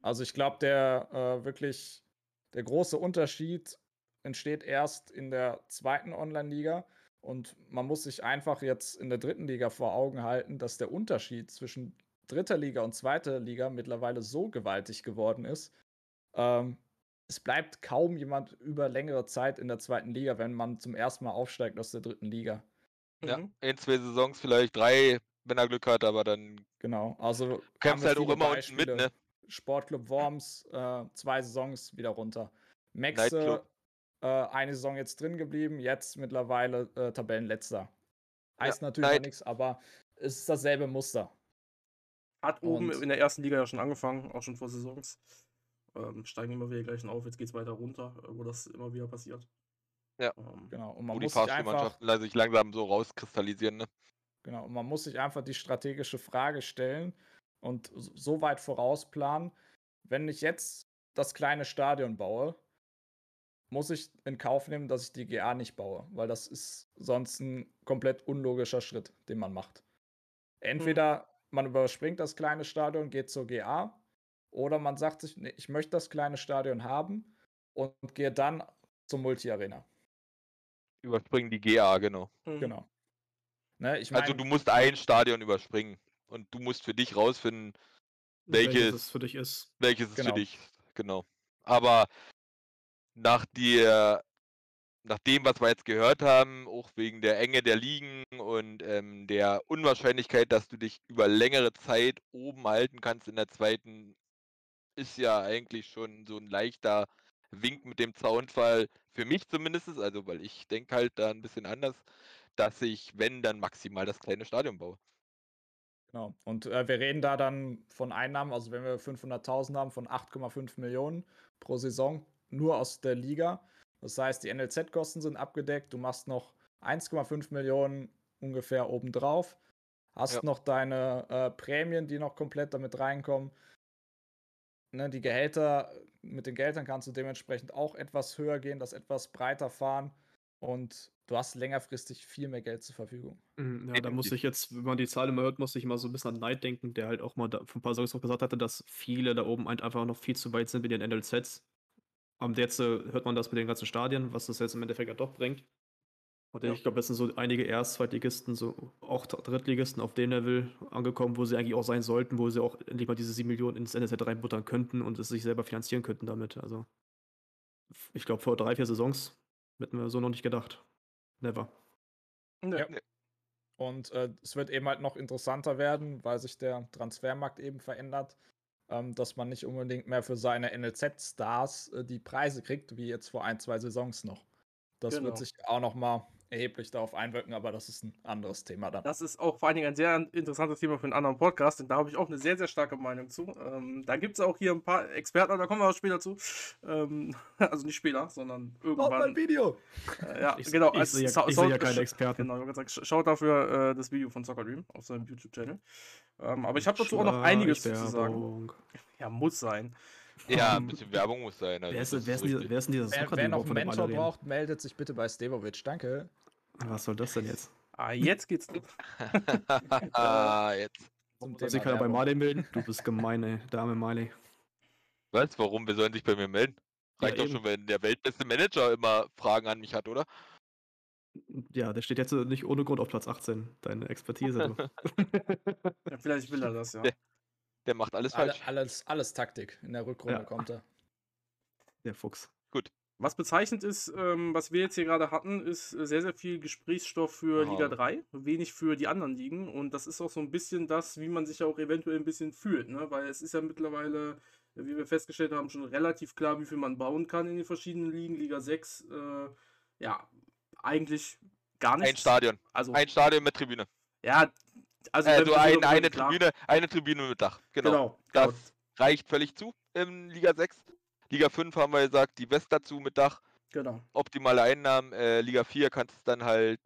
Also ich glaube, der äh, wirklich der große Unterschied entsteht erst in der zweiten Online-Liga. Und man muss sich einfach jetzt in der dritten Liga vor Augen halten, dass der Unterschied zwischen dritter Liga und zweiter Liga mittlerweile so gewaltig geworden ist. Ähm, es bleibt kaum jemand über längere Zeit in der zweiten Liga, wenn man zum ersten Mal aufsteigt aus der dritten Liga. Ja, Mhm. in zwei Saisons vielleicht drei, wenn er Glück hat, aber dann Genau. Also wir halt auch immer unten mit, Beispiele. ne? Sportclub Worms, äh, zwei Saisons wieder runter. Maxe, Nightclub. äh, eine Saison jetzt drin geblieben, jetzt mittlerweile äh, Tabellenletzter. Heißt natürlich noch Night- nichts, aber es ist dasselbe Muster. Hat oben Und- in der ersten Liga ja schon angefangen, auch schon vor Saisons. Ähm, steigen immer wieder gleich auf, jetzt geht es weiter runter, äh, wo das immer wieder passiert. Ja. Ähm, Genau. Und Wo man die muss sich einfach, Fahrstuhlmannschaften la- sich langsam so rauskristallisieren, ne? genau, und man muss sich einfach die strategische Frage stellen und so weit vorausplanen, wenn ich jetzt das kleine Stadion baue, muss ich in Kauf nehmen, dass ich die GA nicht baue, weil das ist sonst ein komplett unlogischer Schritt, den man macht. Entweder man überspringt das kleine Stadion, geht zur GA, oder man sagt sich, nee, ich möchte das kleine Stadion haben und gehe dann zur Multi-Arena. Überspringen die GA, genau. mhm. Genau. Ne, ich Also mein, du musst ein Stadion überspringen. Und du musst für dich rausfinden, welches- es für dich ist. welches ist Genau. für dich. Genau. Aber nach der, nach dem, was wir jetzt gehört haben, auch wegen der Enge der Ligen und ähm, der Unwahrscheinlichkeit, dass du dich über längere Zeit oben halten kannst in der zweiten, ist ja eigentlich schon so ein leichter Wink mit dem Zaunfall, für mich zumindest, also weil ich denke halt da ein bisschen anders, dass ich, wenn, dann maximal das kleine Stadion baue. Genau. Und äh, wir reden da dann von Einnahmen, also wenn wir 500.000 haben, von 8,5 Millionen pro Saison nur aus der Liga. Das heißt, die NLZ-Kosten sind abgedeckt. Du machst noch 1,5 Millionen ungefähr obendrauf. Hast Ja. noch deine äh, Prämien, die noch komplett damit reinkommen. Ne, die Gehälter, mit den Gehältern kannst du dementsprechend auch etwas höher gehen, das etwas breiter fahren. Und du hast längerfristig viel mehr Geld zur Verfügung. Mhm, Ja, da muss ich jetzt, wenn man die Zahl immer hört, muss ich immer so ein bisschen an Neid denken, der halt auch mal da, vor ein paar Saisons auch gesagt hatte, dass viele da oben halt einfach noch viel zu weit sind mit den NLZs. Und jetzt äh, hört man das mit den ganzen Stadien, was das jetzt im Endeffekt ja doch bringt. Und Ja. ich glaube, jetzt sind so einige Erst-, Zweitligisten, so auch Dr- Drittligisten auf dem Level angekommen, wo sie eigentlich auch sein sollten, wo sie auch endlich mal diese 7 Millionen ins NLZ reinbuttern könnten und es sich selber finanzieren könnten damit. Also, ich glaube, vor drei, vier Saisons hätten wir so noch nicht gedacht. Never. ne, Ja. Und äh, es wird eben halt noch interessanter werden, weil sich der Transfermarkt eben verändert, ähm, dass man nicht unbedingt mehr für seine NLZ-Stars äh, die Preise kriegt, wie jetzt vor ein, zwei Saisons noch. Das Genau. wird sich auch noch mal erheblich darauf einwirken, aber das ist ein anderes Thema dann. Das ist auch vor allen Dingen ein sehr interessantes Thema für einen anderen Podcast, denn da habe ich auch eine sehr, sehr starke Meinung zu. Ähm, da gibt es auch hier ein paar Experten, da kommen wir auch später zu. Ähm, also nicht später, sondern irgendwann. Video! Äh, ja, Ich, genau. ich als sehe ja, ich sehe ja keine Experten. Genau, ich sagen, sch- schaut dafür äh, das Video von Soccer Dream auf seinem YouTube-Channel. Ähm, aber ich habe dazu auch noch einiges zu sagen. Ja, muss sein. Ja, ein bisschen Werbung muss sein. Also Wer ist, wer, ist denn, richtig. wer ist denn dieser Wer, wer noch einen Mentor braucht, meldet sich bitte bei Stevovic. Danke. Was soll das denn jetzt? Ah, jetzt geht's los. ah, jetzt. Soll sich keiner bei. Marley melden? Du bist gemein, ey. Dame Marley. Was? Warum? Wir sollen sich bei mir melden? Ja, Reicht doch eben. schon, wenn der weltbeste Manager immer Fragen an mich hat, oder? Ja, der steht jetzt nicht ohne Grund auf Platz 18. Deine Expertise. Du. Ja, vielleicht will er das, ja. Der- Der macht alles Alle, falsch. alles, alles Taktik. In der Rückrunde Ja. kommt er. Der Fuchs. Was bezeichnend ist, ähm, was wir jetzt hier gerade hatten, ist äh, sehr, sehr viel Gesprächsstoff für Aha. Liga 3, wenig für die anderen Ligen. Und das ist auch so ein bisschen das, wie man sich ja auch eventuell ein bisschen fühlt. Ne? Weil es ist ja mittlerweile, wie wir festgestellt haben, schon relativ klar, wie viel man bauen kann in den verschiedenen Ligen. Liga 6, äh, ja, eigentlich gar Ein nichts. Stadion. Also, Ein Stadion mit Tribüne. ja, also, Also wenn- ein, eine. Tribüne, eine Tribüne mit Dach. Genau. Genau, Das genau. reicht völlig zu in Liga 6. Liga 5 haben wir gesagt, die West dazu mit Dach, Genau. optimale Einnahmen. Äh, Liga 4 kannst du dann halt.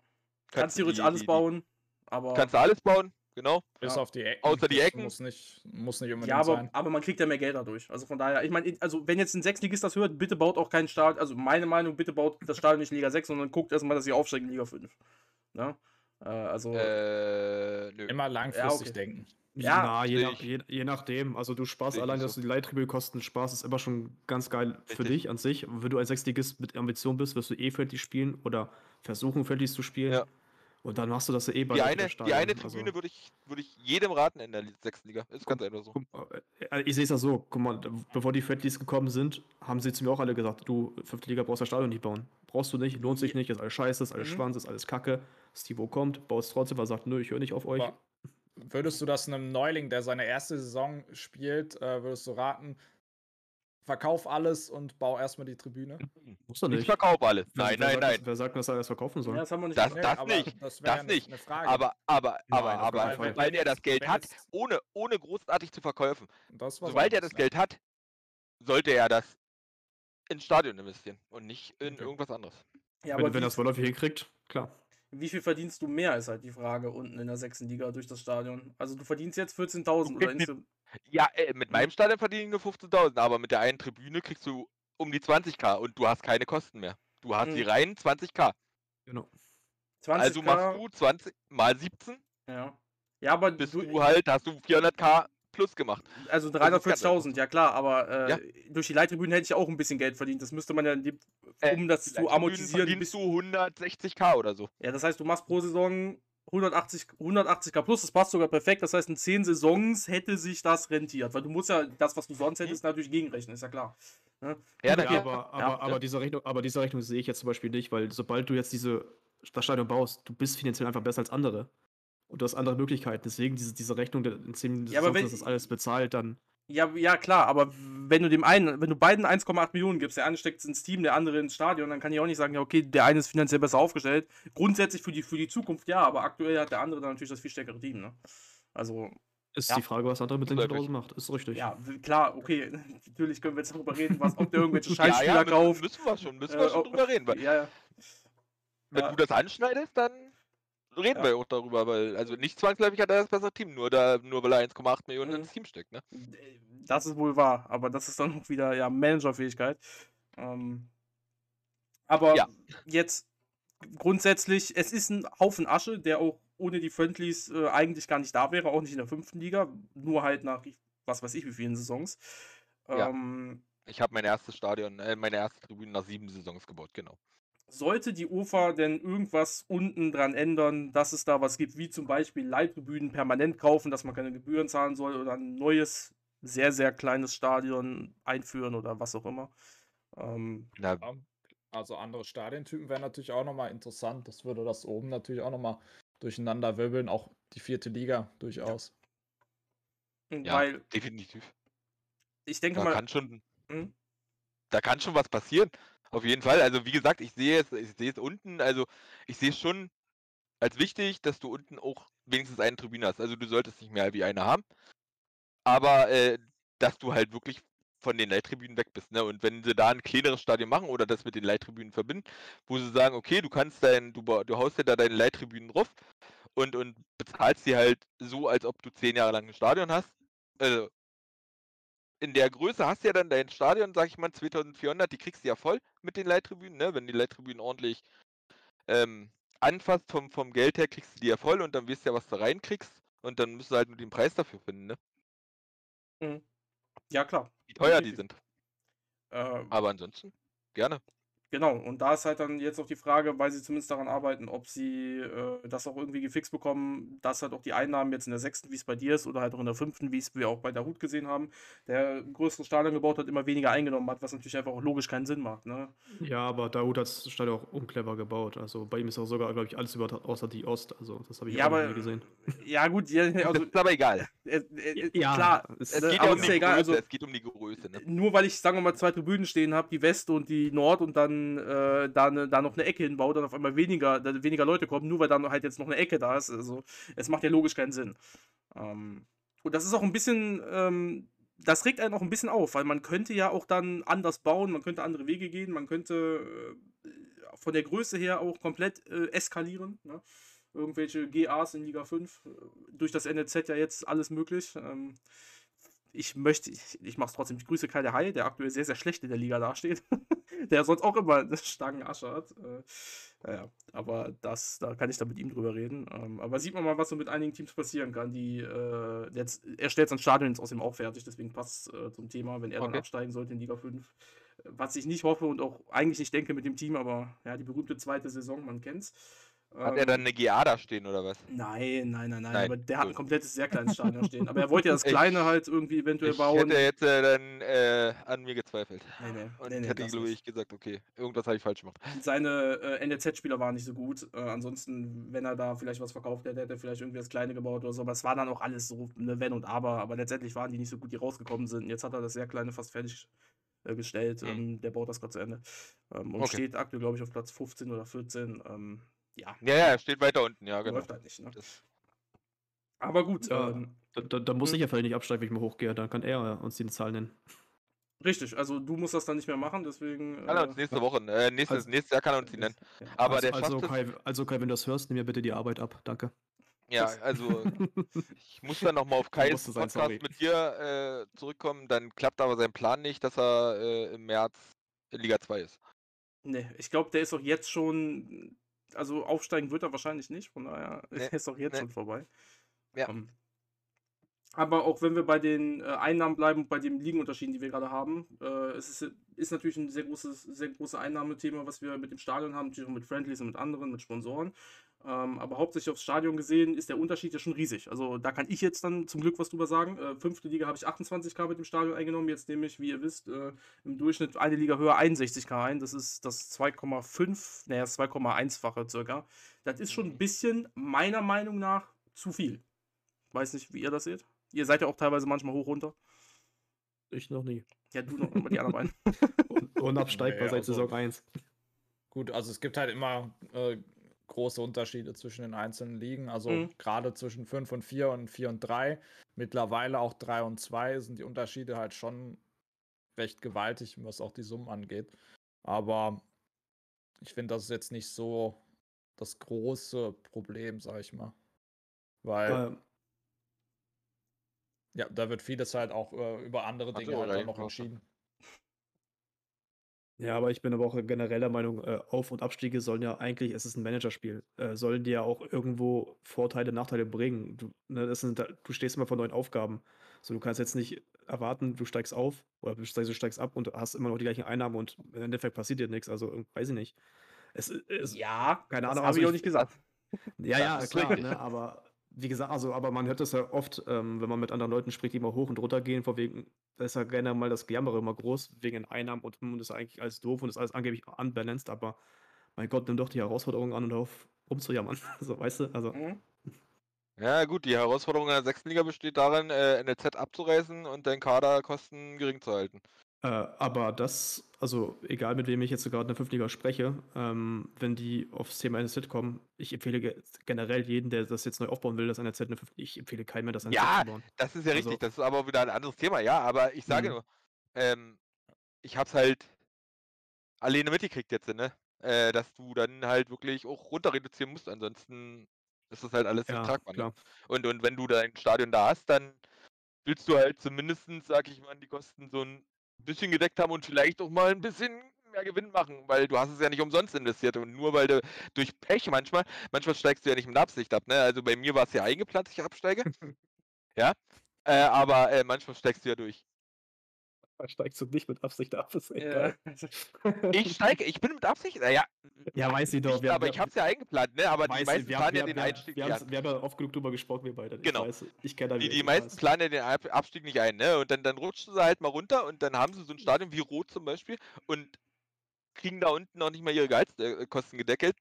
Kannst du theoretisch die- alles die- bauen, aber. Kannst du alles bauen, genau. Bis Ja. auf die Ecken. Außer die Ecken. Muss nicht, muss nicht unbedingt ja, aber, sein. aber man kriegt ja mehr Geld dadurch. Also von daher, ich meine, also wenn jetzt ein Sechsligist das hört, bitte baut auch keinen Stadion, also meine Meinung, bitte baut das Stadion nicht in Liga 6, sondern guckt erstmal, dass ihr aufsteigt in Liga 5. Ne? Äh, also, Äh, nö. Immer langfristig okay. denken. Ja, Na, je, nach, je, je nachdem. Also du sparst allein, nicht dass so. du die Leittribüne-Kosten sparst, ist immer schon ganz geil für Richtig. dich an sich. Wenn du ein Sechsligist mit Ambition bist, wirst du eh Friendly spielen oder versuchen, Friendly zu spielen. Ja. Und dann machst du das ja eh bei Die der eine, die eine Also, Tribüne würde ich, würde ich jedem raten in der sechsten Liga. Ist ganz einfach so. guck, äh, ich sehe es ja so, guck mal, bevor die Friendlies gekommen sind, haben sie zu mir auch alle gesagt, du, fünfte Liga brauchst das Stadion nicht bauen. Brauchst du nicht, lohnt sich nicht, ist alles scheiße, ist alles Mhm. Schwanz, ist alles Kacke. Stivo kommt, baust trotzdem, weil er sagt, nö, ich höre nicht auf euch. Aber würdest du das einem Neuling, der seine erste Saison spielt, äh, würdest du raten, verkauf alles und bau erstmal die Tribüne? Muss doch Ich nicht. verkaufe alles. Nein, wer nein, sagt, nein. Wer sagt, dass er alles verkaufen soll? ja, das haben wir nicht Das- gesagt. das aber nicht, Das, das ja nicht. Eine Frage. Aber, aber, Nein, aber, auf aber, Fall. weil er das Geld Wenn hat, ohne, ohne großartig zu verkaufen. das Sobald er das Geld hat, sollte er das ins Stadion investieren und nicht in Okay. irgendwas anderes. ja, wenn, aber wenn er wie, es vorläufig hinkriegt, klar. Wie viel verdienst du mehr, ist halt die Frage unten in der sechsten Liga durch das Stadion. Also du verdienst jetzt 14.000 Du oder insge- Ja, äh, mit meinem Stadion verdiene ich nur 15.000, aber mit der einen Tribüne kriegst du um die 20k und du hast keine Kosten mehr. Du hast die Mhm. reinen 20k. Genau. 20k. Also machst du 20 mal 17, Ja. Ja, aber bist du, du halt, hast du 400k plus gemacht. also Das ist ganz 340.000, ja klar, aber äh, Ja. durch die Leittribünen hätte ich auch ein bisschen Geld verdient. Das müsste man ja, die, Äh, um das Die zu amortisieren. Bis, du 160k oder so. ja, das heißt, du machst pro Saison 180, 180k plus, das passt sogar perfekt. Das heißt, in 10 Saisons hätte sich das rentiert, weil du musst ja das, was du sonst hättest, natürlich gegenrechnen, ist ja klar. Ne? Ja, Ja, aber, aber, Ja, aber, diese Rechnung, aber diese Rechnung sehe ich jetzt zum Beispiel nicht, weil sobald du jetzt diese, das Stadion baust, du bist finanziell einfach besser als andere. Und du hast andere Möglichkeiten. Deswegen diese, diese Rechnung, der- in 10 Ja, aber wenn- ist das alles bezahlt, dann. Ja, ja, klar, aber wenn du dem einen, wenn du beiden 1,8 Millionen gibst, der eine steckt ins Team, der andere ins Stadion, dann kann ich auch nicht sagen, ja, okay, der eine ist finanziell besser aufgestellt. Grundsätzlich für die, für die Zukunft ja, aber aktuell hat der andere dann natürlich das viel stärkere Team, ne? Also, Ist Ja. die Frage, was andere mit den Wirklich. 1000 macht. Ist richtig. ja, klar, okay, natürlich können wir jetzt darüber reden, was, ob der irgendwelche Ja, Scheißspieler ja, müssen, kauft. müssen wir schon, müssen Äh, wir schon drüber reden. Weil Ja, ja. wenn Ja. du das anschneidest, dann reden Ja. wir auch darüber, weil, also nicht zwangsläufig hat er das bessere Team, nur, da, nur weil er 1,8 Millionen Mhm. ins Team steckt, ne? Das ist wohl wahr, aber das ist dann auch wieder ja Managerfähigkeit. Ähm, aber Ja. jetzt grundsätzlich, es ist ein Haufen Asche, der auch ohne die Friendlies äh, eigentlich gar nicht da wäre, auch nicht in der fünften Liga, nur halt nach was weiß ich wie vielen Saisons. Ja. Ähm, Ich habe mein erstes Stadion, äh, meine erste Tribüne nach sieben Saisons gebaut, genau. Sollte die UFA denn irgendwas unten dran ändern, dass es da was gibt, wie zum Beispiel Leittribünen permanent kaufen, dass man keine Gebühren zahlen soll oder ein neues, sehr, sehr kleines Stadion einführen oder was auch immer. Ähm, Ja. Also andere Stadientypen wären natürlich auch nochmal interessant. Das würde das oben natürlich auch nochmal durcheinander wirbeln. Auch die vierte Liga durchaus. ja, Weil definitiv. ich denke Da mal, kann schon, Mhm. da kann schon was passieren. Auf jeden Fall. Also wie gesagt, ich sehe es, ich sehe es unten. Also ich sehe es schon als wichtig, dass du unten auch wenigstens eine Tribüne hast. Also du solltest nicht mehr wie eine haben, aber äh, dass du halt wirklich von den Leittribünen weg bist. Ne? Und wenn sie da ein kleineres Stadion machen oder das mit den Leittribünen verbinden, wo sie sagen, okay, du kannst dein, du, du haust dir da deine Leittribünen drauf und, und bezahlst sie halt so, als ob du zehn Jahre lang ein Stadion hast. Also in der Größe hast du ja dann dein Stadion, sag ich mal, 2400, die kriegst du ja voll mit den Leittribünen, ne? Wenn die Leittribünen ordentlich ähm, anfasst vom, vom Geld her, kriegst du die ja voll und dann weißt du ja, was du reinkriegst und dann müsst du halt nur den Preis dafür finden, ne? ja klar. Wie teuer die Definitiv. sind. Äh, Aber ansonsten, gerne. Genau, und da ist halt dann jetzt auch die Frage, weil sie zumindest daran arbeiten, ob sie äh, das auch irgendwie gefixt bekommen, dass halt auch die Einnahmen jetzt in der sechsten, wie es bei dir ist, oder halt auch in der fünften, wie es wir auch bei der Hut gesehen haben, der ein größeres Stadion gebaut hat, immer weniger eingenommen hat, was natürlich einfach auch logisch keinen Sinn macht. Ne? Ja, aber Daoud hat das Stadion auch unclever gebaut. Also bei ihm ist auch sogar, glaube ich, alles über, außer die Ost. Also das habe ich Ja, auch aber nie gesehen. ja gut, ja, also ist aber egal. äh, äh, Ja, klar, es- geht aber ja um ist die ja egal, Größe, also- es geht um die Größe, ne? nur weil ich, sagen wir mal, zwei Tribünen stehen habe, die West und die Nord und dann äh, da, ne, da noch eine Ecke hinbaue, dann auf einmal weniger, weniger Leute kommen, nur weil dann halt jetzt noch eine Ecke da ist. Also es macht ja logisch keinen Sinn. Ähm, und das ist auch ein bisschen ähm, das regt einen auch ein bisschen auf, weil man könnte ja auch dann anders bauen, man könnte andere Wege gehen, man könnte äh, von der Größe her auch komplett äh, eskalieren. Ne? Irgendwelche GAs in Liga 5, äh, durch das NLZ ja jetzt alles möglich. Ähm, ich möchte, ich, ich mache es trotzdem. Ich grüße Kai der Hai, der aktuell sehr, sehr schlecht in der Liga dasteht. der sonst auch immer eine Stangenasche hat. Äh, naja, aber das, da kann ich dann mit ihm drüber reden. Ähm, aber sieht man mal, was so mit einigen Teams passieren kann, die äh, jetzt, er stellt sein Stadion jetzt außerdem auch fertig, deswegen passt es äh, zum Thema, wenn er okay. dann absteigen sollte in Liga 5. Was ich nicht hoffe und auch eigentlich nicht denke mit dem Team, aber ja, die berühmte zweite Saison, man kennt's. Hat er dann ähm, eine GA da stehen oder was? Nein, nein, nein, nein. aber der gut. hat ein komplettes, sehr kleines Stadion stehen. Aber er wollte ja das kleine ich, halt irgendwie eventuell ich bauen. Ich hätte jetzt äh, dann äh, an mir gezweifelt. Nee, nee. Und nee, nee, hätte, glaube ich, gesagt, okay, irgendwas habe ich falsch gemacht. Seine äh, NLZ-Spieler waren nicht so gut. Äh, ansonsten, wenn er da vielleicht was verkauft hätte, hätte er vielleicht irgendwie das kleine gebaut oder so. Aber es war dann auch alles so eine Wenn und Aber. Aber letztendlich waren die nicht so gut, die rausgekommen sind. Jetzt hat er das sehr kleine fast fertig äh, gestellt. Mhm. Ähm, der baut das gerade zu Ende. Ähm, und okay. steht aktuell, glaube ich, auf Platz 15 oder 14. Ähm, ja. Ja, ja, steht weiter unten, ja, genau. Läuft halt nicht, ne? Aber gut. Ja, ähm, da, da, da, muss hm. ich ja vielleicht nicht absteigen, wenn ich mal hochgehe. Dann kann er uns die Zahl nennen. Richtig, also du musst das dann nicht mehr machen, deswegen. Kann er uns nächste Woche, äh, nächstes, also, nächstes Jahr kann er uns die nennen. Aber also, der also Kai, also Kai, wenn du das hörst, nimm mir bitte die Arbeit ab. Danke. Ja, also ich muss dann nochmal auf Kais Podcast sein, mit dir äh, zurückkommen. Dann klappt aber sein Plan nicht, dass er äh, im März in Liga 2 ist. Nee, ich glaube, der ist auch jetzt schon also aufsteigen wird er wahrscheinlich nicht, von daher nee, ist auch jetzt nee. schon vorbei. Ja. Um, ähm, aber auch wenn wir bei den äh, Einnahmen bleiben, bei den Ligenunterschieden, die wir gerade haben, äh, es ist, ist natürlich ein sehr großes, sehr großes Einnahmethema, was wir mit dem Stadion haben, natürlich auch mit Friendlies und mit anderen, mit Sponsoren. Ähm, aber hauptsächlich aufs Stadion gesehen ist der Unterschied ja schon riesig. Also da kann ich jetzt dann zum Glück was drüber sagen. Äh, fünfte Liga habe ich 28k mit dem Stadion eingenommen. Jetzt nehme ich, wie ihr wisst, äh, im Durchschnitt eine Liga höher 61k ein. Das ist das 2,5, naja, das 2,1-fache circa. Das ist schon ein bisschen, meiner Meinung nach, zu viel. Weiß nicht, wie ihr das seht. Ihr seid ja auch teilweise manchmal hoch runter. Ich noch nie. Ja, du noch, immer die anderen beiden. und, unabsteigbar nee, seit also, Saison 1. Gut, also es gibt halt immer äh, große Unterschiede zwischen den einzelnen Ligen. Also mhm. gerade zwischen 5 und 4 und 4 und 3. Mittlerweile auch 3 und 2 sind die Unterschiede halt schon recht gewaltig, was auch die Summen angeht. Aber ich finde, das ist jetzt nicht so das große Problem, sag ich mal. Weil. Ähm. Ja, da wird vieles halt auch äh, über andere Dinge halt noch entschieden. Ja, aber ich bin aber auch generell der Meinung, äh, Auf- und Abstiege sollen ja eigentlich, es ist ein Managerspiel, äh, sollen dir ja auch irgendwo Vorteile, Nachteile bringen. Du, ne, sind, du stehst immer vor neuen Aufgaben. So, du kannst jetzt nicht erwarten, du steigst auf oder du steigst ab und hast immer noch die gleichen Einnahmen und im Endeffekt passiert dir nichts. Also, weiß ich nicht. Es, es, ja, keine Ahnung. Das habe also ich auch nicht gesagt. Ja, ja, klar, ne, aber wie gesagt, also, aber man hört das ja oft, ähm, wenn man mit anderen Leuten spricht, die immer hoch und runter gehen, vor wegen, da ist ja gerne mal das Gejammere immer groß, wegen den Einnahmen und, und das ist eigentlich alles doof und ist alles angeblich unbalanced, aber mein Gott, nimm doch die Herausforderung an und auf rumzujammern. so, weißt du, also. Mhm. Ja, gut, die Herausforderung in der sechsten Liga besteht darin, äh, NLZ abzureißen und deinen Kaderkosten gering zu halten. Äh, aber das, also egal mit wem ich jetzt gerade in der 5. Liga spreche, ähm, wenn die aufs Thema NZ kommen, ich empfehle generell jeden, der das jetzt neu aufbauen will, das NZ in der 5. Ich empfehle keinem mehr, das NZ ja, zu bauen. Ja, das ist ja also, richtig, das ist aber wieder ein anderes Thema, ja, aber ich sage mhm. nur, ähm, ich hab's halt alleine mitgekriegt jetzt, ne? Äh, dass du dann halt wirklich auch runter reduzieren musst, ansonsten ist das halt alles ja, tragbar. Ne? Und, und wenn du dein Stadion da hast, dann willst du halt zumindest, sag ich mal, die Kosten so ein bisschen gedeckt haben und vielleicht auch mal ein bisschen mehr Gewinn machen, weil du hast es ja nicht umsonst investiert und nur weil du durch Pech manchmal, manchmal steigst du ja nicht mit Absicht ab, ne? Also bei mir war es ja eingeplant, dass ich absteige. ja. Äh, aber äh, manchmal steigst du ja durch steigst du nicht mit Absicht ab, ist egal. ich steige, ich bin mit Absicht, naja. Ja, weiß ich doch. Wir, aber wir, ich hab's ja eingeplant, ne? Aber die meisten planen ja den Einstieg wir, wir, wir haben ja oft genug drüber gesprochen, wir beide. Genau. Ich, weiß, ich kenne Die, die meisten planen ja den Abstieg nicht ein, ne? Und dann, dann rutschen sie halt mal runter und dann haben sie so ein Stadion wie Rot zum Beispiel und kriegen da unten noch nicht mal ihre Gehaltskosten gedeckelt.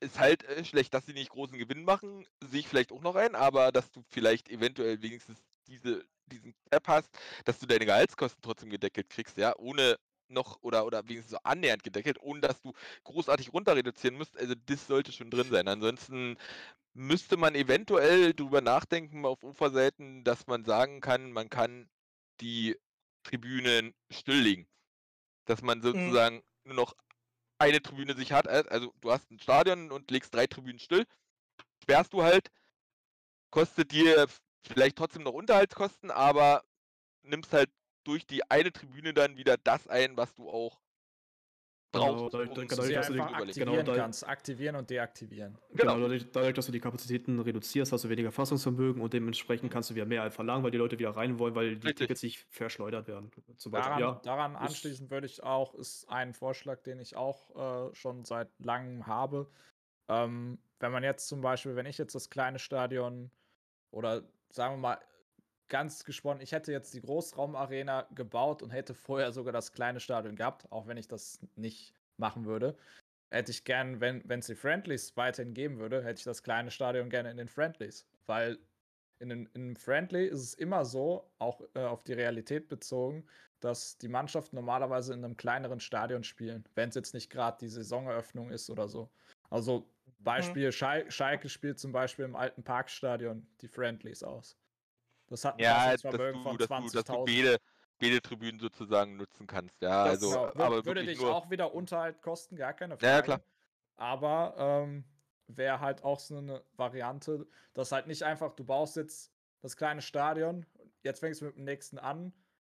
Ist halt äh, schlecht, dass sie nicht großen Gewinn machen, sehe ich vielleicht auch noch ein, aber dass du vielleicht eventuell wenigstens diese diesen Cap hast, dass du deine Gehaltskosten trotzdem gedeckelt kriegst, ja, ohne noch oder oder wenigstens so annähernd gedeckelt, ohne dass du großartig runter reduzieren musst. Also das sollte schon drin sein. Ansonsten müsste man eventuell drüber nachdenken auf Uferseiten, dass man sagen kann, man kann die Tribünen stilllegen. Dass man Mhm. sozusagen nur noch eine Tribüne sich hat. Al- Also du hast ein Stadion und legst drei Tribünen still. Sperrst du halt, kostet dir vielleicht trotzdem noch Unterhaltskosten, aber nimmst halt durch die eine Tribüne dann wieder das ein, was du auch Genau, brauchst. dadurch- um dadurch, dass sie du überlegen. genau, aktivieren da- kannst. Aktivieren und deaktivieren. Genau, Genau. dadurch, dadurch, dass du die Kapazitäten reduzierst, hast du weniger Fassungsvermögen und dementsprechend kannst du wieder mehr verlangen, weil die Leute wieder rein wollen, weil die Richtig. Tickets nicht verschleudert werden. Zum Beispiel, Daran, ja. daran anschließend würde ich auch, ist ein Vorschlag, den ich auch äh, schon seit langem habe. Ähm, wenn man jetzt zum Beispiel, wenn ich jetzt das kleine Stadion oder sagen wir mal ganz gesponnen, ich hätte jetzt die Großraumarena gebaut und hätte vorher sogar das kleine Stadion gehabt, auch wenn ich das nicht machen würde. Hätte ich gern, wenn es die Friendlies weiterhin geben würde, hätte ich das kleine Stadion gerne in den Friendlies. Weil in, einem Friendly ist es immer so, auch äh, auf die Realität bezogen, dass die Mannschaften normalerweise in einem kleineren Stadion spielen, wenn es jetzt nicht gerade die Saisoneröffnung ist oder so. Also Beispiel, Schal Schalke spielt zum Beispiel im alten Parkstadion die Friendlies aus. Das hat ein Ja, dass Fassungsvermögen du, von dass du, dass du 20.000. beide, beide Tribünen sozusagen nutzen kannst. Ja, Das- also, Genau, wür- aber würde wirklich dich nur. auch wieder Unterhalt kosten, gar keine Frage. Ja, klar. Aber ähm, wäre halt auch so eine Variante, dass halt nicht einfach, du baust jetzt das kleine Stadion, jetzt fängst du mit dem nächsten an,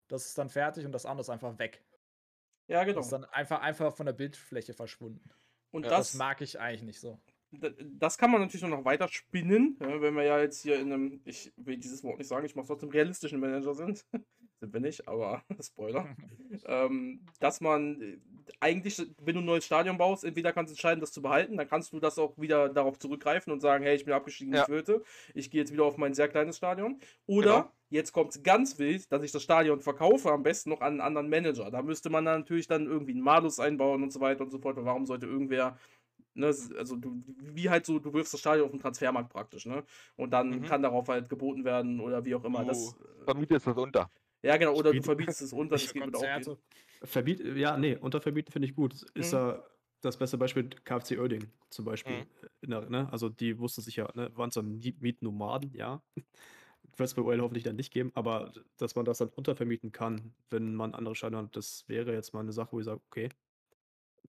das ist dann fertig und das andere ist einfach weg. Ja, Das genau. ist dann einfach, einfach von der Bildfläche verschwunden. Und Ja, Das, das, mag ich eigentlich nicht so. Das kann man natürlich noch weiter spinnen, wenn wir ja jetzt hier in einem, ich will dieses Wort nicht sagen, ich mache trotzdem realistischen Manager sind. sind wir nicht, aber Spoiler. ähm, dass man äh, eigentlich, wenn du ein neues Stadion baust, entweder kannst du entscheiden, das zu behalten, dann kannst du das auch wieder darauf zurückgreifen und sagen, hey, ich bin abgestiegen Ja. die Vierte, ich gehe jetzt wieder auf mein sehr kleines Stadion. Oder Genau. jetzt kommt es ganz wild, dass ich das Stadion verkaufe, am besten noch an einen anderen Manager. Da müsste man dann natürlich dann irgendwie einen Malus einbauen und so weiter und so fort. Warum sollte irgendwer Ne, also du, wie halt so, du wirfst das Stadion auf den Transfermarkt praktisch, ne? Und dann Mhm. kann darauf halt geboten werden oder wie auch immer. Du Das, vermietest das unter. ja, genau, oder du Spielt- verbietest es unter, das geht mit auch. gehen. Verbiet, ja, nee, unterverbieten finde ich gut. Ist Mhm. ja das beste Beispiel KFC Oerding zum Beispiel. Mhm. In der, ne? Also die wussten sich ja, ne, waren zwar Mietnomaden, ja. Wird es bei OL hoffentlich dann nicht geben, aber dass man das dann untervermieten kann, wenn man andere Stadion hat, das wäre jetzt mal eine Sache, wo ich sage, okay,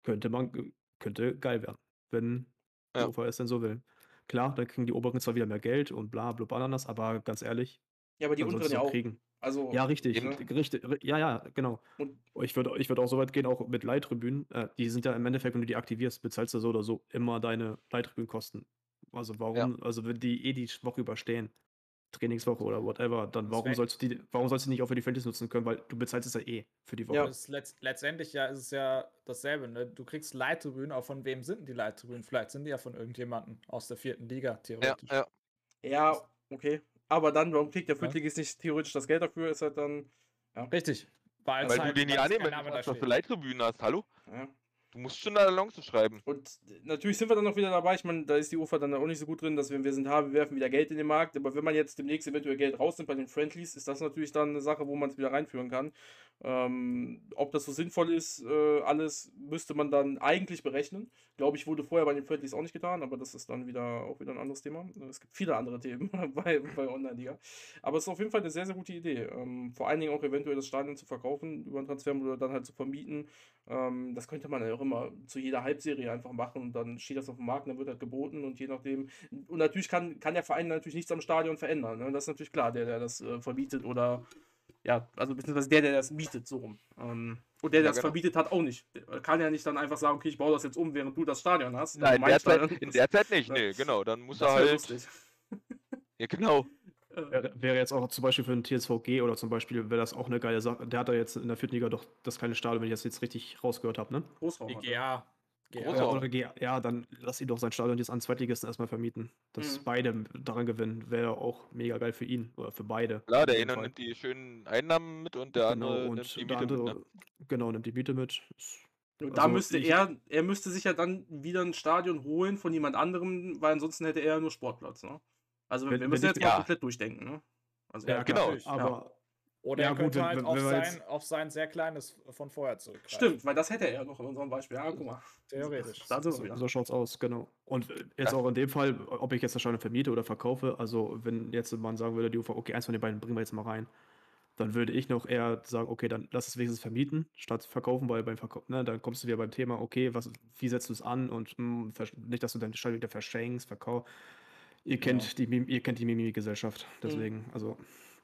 könnte man, könnte geil werden, wenn die Ja. OVS denn so will. Klar, dann kriegen die Oberen zwar wieder mehr Geld und bla, bla, Ananas, aber ganz ehrlich, Ja, aber die unteren ja auch. kriegen. Also, Ja, richtig, ri- richtig, ri- ja, ja, genau. Und- ich würde ich würd auch so weit gehen, auch mit Leihtribünen. Äh, die sind ja im Endeffekt, wenn du die aktivierst, bezahlst du so oder so immer deine Leihtribünenkosten. Also warum, also wenn die eh die Woche überstehen, Trainingswoche oder whatever, dann warum sollst du die, warum sollst du die nicht auch für die Friendlies nutzen können, weil du bezahlst es ja eh für die Woche. Ja. Letzt, letztendlich ja ist es ja dasselbe. Ne? Du kriegst Leittribünen, aber von wem sind denn die Leittribünen? Vielleicht sind die ja von irgendjemandem aus der vierten Liga, Ja, theoretisch. ja. ja, okay. Aber dann, warum kriegt der Ja. Fünftligist nicht theoretisch das Geld dafür? Ist halt dann. Richtig. Weil, Weil es du halt- den es annehmen kannst, dass du. Leittribünen hast. Hallo? Ja. Du musst schon eine Annonce schreiben. Und natürlich sind wir dann auch wieder dabei. Ich meine, da ist die UFA dann auch nicht so gut drin, dass wir, wir sind haben, wir werfen wieder Geld in den Markt. Aber wenn man jetzt demnächst eventuell Geld rausnimmt bei den Friendlies, ist das natürlich dann eine Sache, wo man es wieder reinführen kann. Ähm, ob das so sinnvoll ist, äh, alles müsste man dann eigentlich berechnen. Glaube ich, wurde vorher bei den Friendlies auch nicht getan, aber das ist dann wieder auch wieder ein anderes Thema. Es gibt viele andere Themen bei, bei Online-Liga. Aber es ist auf jeden Fall eine sehr, sehr gute Idee. Ähm, vor allen Dingen auch eventuell das Stadion zu verkaufen über einen Transfer oder dann halt zu vermieten. Ähm, das könnte man ja auch immer zu jeder Halbserie einfach machen und dann steht das auf dem Markt, dann wird halt geboten und je nachdem. Und natürlich kann, kann der Verein natürlich nichts am Stadion verändern. Ne? Das ist natürlich klar, der, der das äh, verbietet oder ja, also beziehungsweise der, der das mietet, so rum. Ähm, und der, der Ja, das genau. verbietet hat, auch nicht. Der kann ja nicht dann einfach sagen, okay, ich baue das jetzt um, während du das Stadion hast. Nein, in der, Zeit, Stadion. in der Zeit nicht. Ja. Nee, genau. Dann muss das er halt. lustig. Ja, genau. Äh, Wäre, wäre jetzt auch zum Beispiel für einen TSVG oder zum Beispiel wäre das auch eine geile Sache. Der hat da jetzt in der vierten Liga doch das kleine Stadion, wenn ich das jetzt richtig rausgehört habe, ne? Großraum. Die Ja, oder ja, dann lass ihn doch sein Stadion jetzt an Zweitligisten erstmal vermieten. Dass Mhm. beide daran gewinnen, wäre auch mega geil für ihn oder für beide. Klar, der eine nimmt die schönen Einnahmen mit und der andere genau, nimmt und die der Miete andere, mit. Ne? genau, nimmt die Miete mit. Und da Also müsste ich- er, er müsste sich ja dann wieder ein Stadion holen von jemand anderem, weil ansonsten hätte er ja nur Sportplatz, ne? Also wir, Wenn- wir wenn müssen ich- jetzt mal ja. komplett durchdenken, ne? Also Ja, genau. klar, aber Oder Ja, er gut, könnte wenn- halt wenn- auf, sein, auf sein sehr kleines von vorher zurückgreifen. Stimmt, weil das hätte er ja noch in unserem Beispiel. Ja, guck mal. Theoretisch. Da sind wir so, wieder. so schaut's aus, genau. Und jetzt auch in dem Fall, ob ich jetzt das Stadion vermiete oder verkaufe, also wenn jetzt man sagen würde, die UFA, okay, eins von den beiden bringen wir jetzt mal rein, dann würde ich noch eher sagen, okay, dann lass es wenigstens vermieten, statt verkaufen, weil beim Verkauf, ne, dann kommst du wieder beim Thema, okay, was, wie setzt du es an und mh, versch- nicht, dass du dein Stadion wieder verschenkst, verkauf. Ihr kennt die, Mim- ihr kennt die Mimimi-Gesellschaft, deswegen, also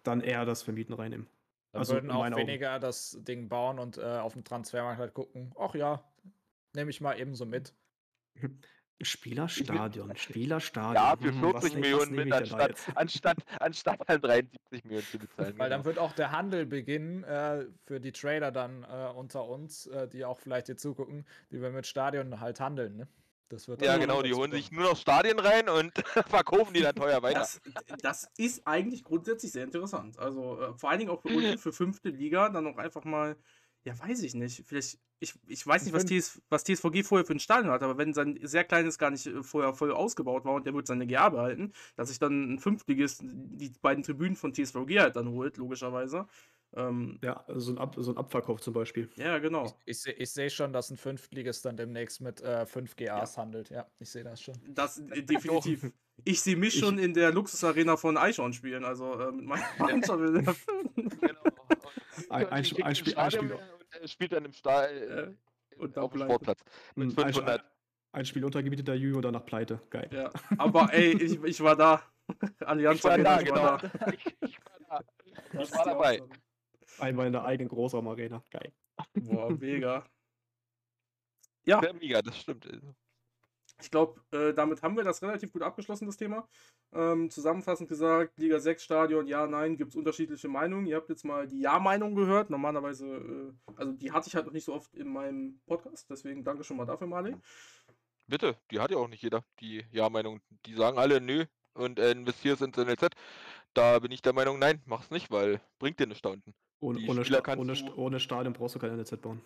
dann eher das Vermieten reinnehmen. Da Also, würden auch meinen Augen. weniger das Ding bauen und äh, auf dem Transfermarkt halt gucken, ach ja, nehme ich mal ebenso mit. Spielerstadion, Spielerstadion. Ja, für hm, 40 was nehm- was Millionen mit, anstatt, anstatt, anstatt halt 73 Millionen zu bezahlen. Weil dann genau. wird auch der Handel beginnen äh, für die Trader dann äh, unter uns, äh, die auch vielleicht hier zugucken, die wir mit Stadion halt handeln. Ne? Das wird Ja, genau, die holen sich nur noch Stadien rein und verkaufen die dann teuer weiter. Das, das ist eigentlich grundsätzlich sehr interessant. Also äh, vor allen Dingen auch für unten, für fünfte Liga, dann auch einfach mal, ja, weiß ich nicht. Vielleicht, ich, ich weiß nicht, was, TS, was TSVG vorher für ein Stadion hat, aber wenn sein sehr kleines gar nicht äh, vorher voll ausgebaut war und der wird seine GA behalten, dass sich dann ein Fünftligist die beiden Tribünen von TSVG halt dann holt, logischerweise. Ähm, Ja, so ein, Ab so ein Abverkauf zum Beispiel. ja, genau. Ich, seh- ich sehe schon, dass ein Fünftligist dann demnächst mit äh, 5 GAs handelt. Ja, ich sehe das schon. Das äh, definitiv. Ich sehe mich schon in der Luxusarena von Eichhorn spielen, also äh, mit meiner Mannschaft. Genau. Ein- ein- ein Spiel- ein Stadion Spiel- er spielt dann im Stall Äh, und auf dem pleite. Sportplatz mit Ein, ein, 500. ein Spiel untergebieteter Jü und danach pleite. Geil. Ja, aber ey, ich, ich war da. Allianz Ich war Arena, da, ich genau. war da. Ich, ich war da. Ich war dabei. Aussage. Einmal in der eigenen Großraumarena. Geil. Boah, mega. Ja, Sehr mega, das stimmt. ich glaube, äh, damit haben wir das relativ gut abgeschlossen, das Thema. Ähm, zusammenfassend gesagt, Liga 6 Stadion, ja, nein, gibt es unterschiedliche Meinungen. Ihr habt jetzt mal die Ja-Meinung gehört. Normalerweise, äh, also die hatte ich halt noch nicht so oft in meinem Podcast, deswegen danke schon mal dafür, Mali. Bitte, die hat ja auch nicht jeder, die Ja-Meinung. Die sagen alle, nö, und äh, investierst ins NLZ. Da bin ich der Meinung, nein, mach's nicht, weil bringt dir nichts da unten. Ohne, ohne, Sta kannst ohne, du- ohne Stadion brauchst du kein NLZ bauen.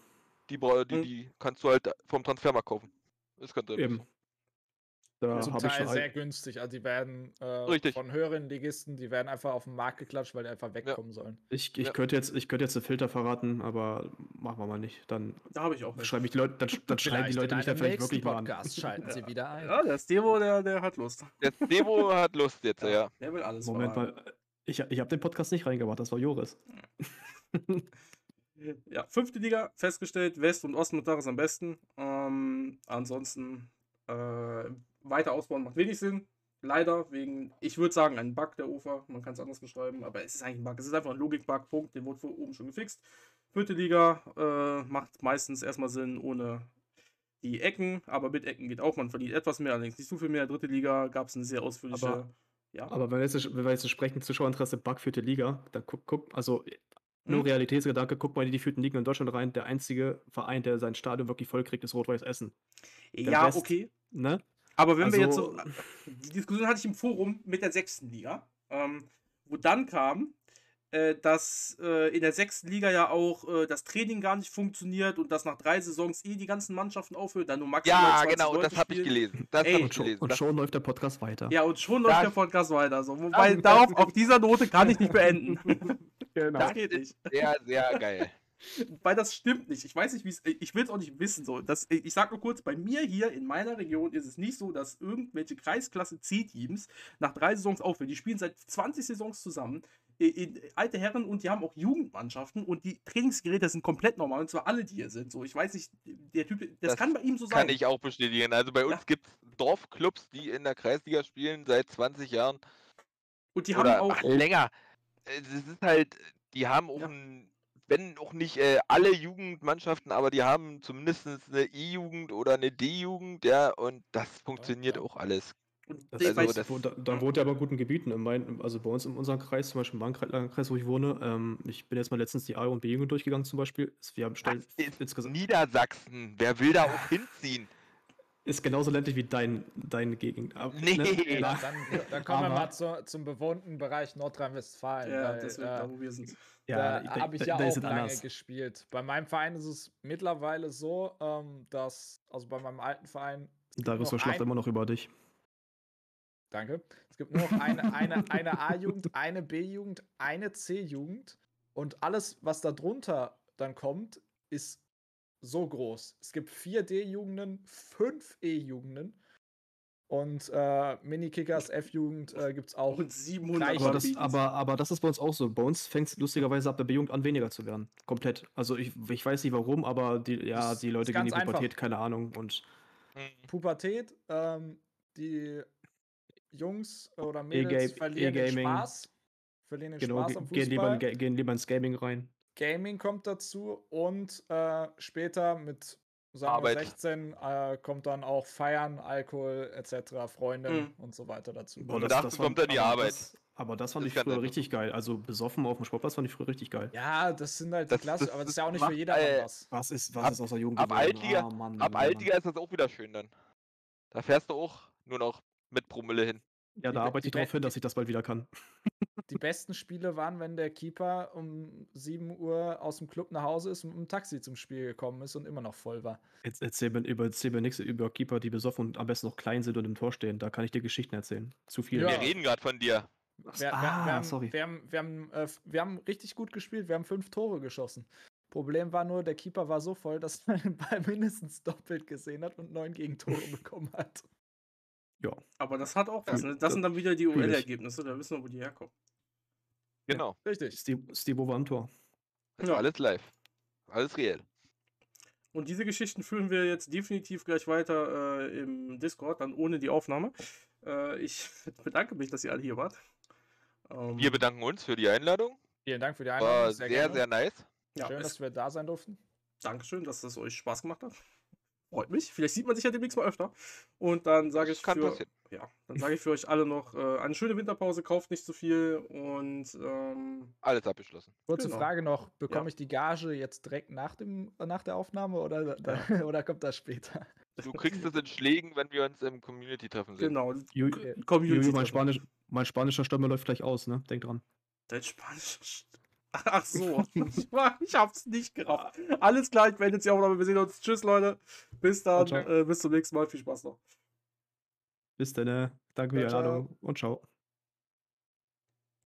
Die, die, Hm. die kannst du halt vom Transfermarkt kaufen. Ist ganz einfach Eben. so. Da Zum Teil schon sehr ein, günstig. Also die werden äh, von höheren Ligisten, die werden einfach auf den Markt geklatscht, weil die einfach wegkommen sollen. ich, ich Ja. könnte jetzt, ich könnte jetzt den Filter verraten, aber machen wir mal nicht. Dann Da habe ich auch schreibe ich die Leute, dann, dann schreiben die Leute mich dann vielleicht wirklich mal an. Podcast schalten sie wieder ein. Ja, der Stevo, der, der hat Lust. Der Stevo hat Lust jetzt, ja. Der will alles Moment verraten. mal, ich, ich habe den Podcast nicht reingemacht, das war Joris. Ja, fünfte Liga, festgestellt, West- und Ostmittag ist am besten. Ähm, ansonsten äh, weiter ausbauen macht wenig Sinn. Leider, wegen, ich würde sagen, ein Bug der UFA. Man kann es anders beschreiben, aber es ist eigentlich ein Bug. Es ist einfach ein Logik-Bug, Punkt. Den wurde vor oben schon gefixt. Vierte Liga äh, macht meistens erstmal Sinn ohne die Ecken, aber mit Ecken geht auch. Man verdient etwas mehr, allerdings nicht so viel mehr. Dritte Liga gab es eine sehr ausführliche. Aber- ja. Aber wenn wir jetzt, wenn wir jetzt sprechen, Zuschauerinteresse, Bug vierte Liga, dann guck, guck also nur Hm? Realitätsgedanke, guck mal in die vierten Ligen in Deutschland rein. Der einzige Verein, der sein Stadion wirklich voll kriegt, ist Rot-Weiß Essen. ja, Rest- okay. Ne? Aber wenn wir jetzt Also- so. Die Diskussion hatte ich im Forum mit der sechsten Liga, ähm, wo dann kam, äh, dass äh, in der sechsten Liga ja auch äh, das Training gar nicht funktioniert und dass nach drei Saisons eh die ganzen Mannschaften aufhören, dann nur maximal Ja, 20 genau, Leute das habe ich gelesen. Das Ey, habe Und ich schon, gelesen. und Das, schon läuft der Podcast weiter. Ja, und schon läuft Das- der Podcast weiter. So. Wobei, das- darauf, auf dieser Note kann ich nicht beenden. genau. Das geht nicht. sehr, sehr geil. Weil das stimmt nicht. Ich weiß nicht, wie es. Ich will es auch nicht wissen. So. Das, ich sag nur kurz, bei mir hier in meiner Region ist es nicht so, dass irgendwelche Kreisklasse C-Teams nach drei Saisons aufhören. Die spielen seit 20 Saisons zusammen. I- in- alte Herren und die haben auch Jugendmannschaften und die Trainingsgeräte sind komplett normal und zwar alle, die hier sind. So, ich weiß nicht, der Typ, das, Das kann bei ihm so sein. Kann ich auch bestätigen. Also bei uns Ja. gibt es Dorfclubs, die in der Kreisliga spielen seit 20 Jahren. und die Oder haben auch. ach, länger. Es ist halt, die haben auch Ja. ein, wenn auch nicht äh, alle Jugendmannschaften, aber die haben zumindest eine E-Jugend oder eine D-Jugend, ja, und das funktioniert ja. auch alles. Das, also weiß- das- wo, da, da wohnt er aber in guten Gebieten. In mein, also bei uns in unserem Kreis, zum Beispiel im Bahnkreis, wo ich wohne, ähm, ich bin jetzt mal letztens die A- und B-Jugend durchgegangen zum Beispiel. Wir haben Das stell, ist insgesamt, Niedersachsen. Wer will da auch hinziehen? ist genauso ländlich wie dein, deine Gegend. Aber, Nee. Ja, Na, dann, dann kommen wir mal zu, zum bewohnten Bereich Nordrhein-Westfalen. ja, weil, das wird äh, da, wo wir sind. ja, da habe ich da- ja da auch lange anders. gespielt. Bei meinem Verein ist es mittlerweile so, ähm, dass, also bei meinem alten Verein, Darius noch verschlaft ein- immer noch über dich. Danke, es gibt nur noch eine, eine, eine A-Jugend, eine B-Jugend, eine C-Jugend und alles, was da drunter dann kommt, ist so groß. Es gibt vier D-Jugenden, fünf E-Jugenden Und äh, Mini-Kickers F-Jugend äh, gibt es auch. Und 700 Gleich- Aber das, aber, aber das ist bei uns auch so. Bei uns fängt es lustigerweise ab der B-Jugend an, weniger zu werden. Komplett. Also ich, ich weiß nicht warum, aber die, ja, die Leute gehen in die ganz einfach. Pubertät, keine Ahnung. Und Mhm. Pubertät, ähm, die Jungs oder E-Ga- Mädels verlieren den E-Gaming. Spaß. Verlieren den genau, Spaß am gehen lieber, in, Fußball. Gehen lieber ins Gaming rein. Gaming kommt dazu und äh, später mit sagen wir 16 äh, kommt dann auch Feiern, Alkohol etc., Freunde Mhm. und so weiter dazu. Boah, Und dazu kommt dann die aber Arbeit. Das, aber das fand Das ich früher einfach richtig geil. Also besoffen auf dem Sportplatz fand ich früher richtig geil. Ja, das sind halt Das- die Klasse, das- aber das das ist ja auch nicht macht, für jedermann äh, was. Was ist, was Ab- ist aus der Jugend ab? Altliga- Ah, Mann, Ab Mann, Altliga ist das auch wieder schön dann. Da fährst du auch nur noch mit Promille hin. Ja, die da Be- arbeite ich die drauf Be- hin, dass ich das bald wieder kann. Die besten Spiele waren, wenn der Keeper um 7 Uhr aus dem Club nach Hause ist und mit dem Taxi zum Spiel gekommen ist und immer noch voll war. Jetzt erzähl mir über, erzähl mir nichts über Keeper, die besoffen und am besten noch klein sind und im Tor stehen. Da kann ich dir Geschichten erzählen. Zu viel. Ja. Wir reden gerade von dir. Wir, ah, wir, haben, sorry. Wir, haben, wir, haben, äh, wir haben richtig gut gespielt, wir haben fünf Tore geschossen. Problem war nur, der Keeper war so voll, dass er den Ball mindestens doppelt gesehen hat und neun Gegentore bekommen hat. Aber das hat auch was. Ne? Das sind dann wieder die. OL-Ergebnisse, da wissen wir, wo die herkommen. Genau. Richtig. Steve, Steve war am Tor. Also Ja. alles live. Alles real. Und diese Geschichten führen wir jetzt definitiv gleich weiter äh, im Discord, dann ohne die Aufnahme. Äh, ich bedanke mich, dass ihr alle hier wart. Ähm, Wir bedanken uns für die Einladung. Vielen Dank für die War Einladung. sehr, gerne. sehr nice. ja, Schön, dass wir da sein durften. Dankeschön, dass es euch Spaß gemacht hat. Freut mich. Vielleicht sieht man sich ja demnächst mal öfter. Und dann sage ich für, ja, dann sage ich für euch alle noch äh, eine schöne Winterpause, kauft nicht zu viel und ähm, Alles abgeschlossen. Kurze Genau. Frage noch: Bekomme Ja. ich die Gage jetzt direkt nach, dem, nach der Aufnahme oder, da, oder kommt das später? Du kriegst es in Schlägen, wenn wir uns im Community-Treffen sehen. genau. Ju-. Community. Juju, mein, Treffen. Spanisch, mein spanischer Stürmer läuft gleich aus, ne? Denk dran. Dein Spanisch. Ach so. ich, war, ich hab's nicht gerafft. Alles klar, ich beende jetzt die Aufnahme. Wir sehen uns. Tschüss, Leute. Bis dann. Äh, bis zum nächsten Mal. Viel Spaß noch. Bis dann, ne? Danke für die. Einladung und ciao.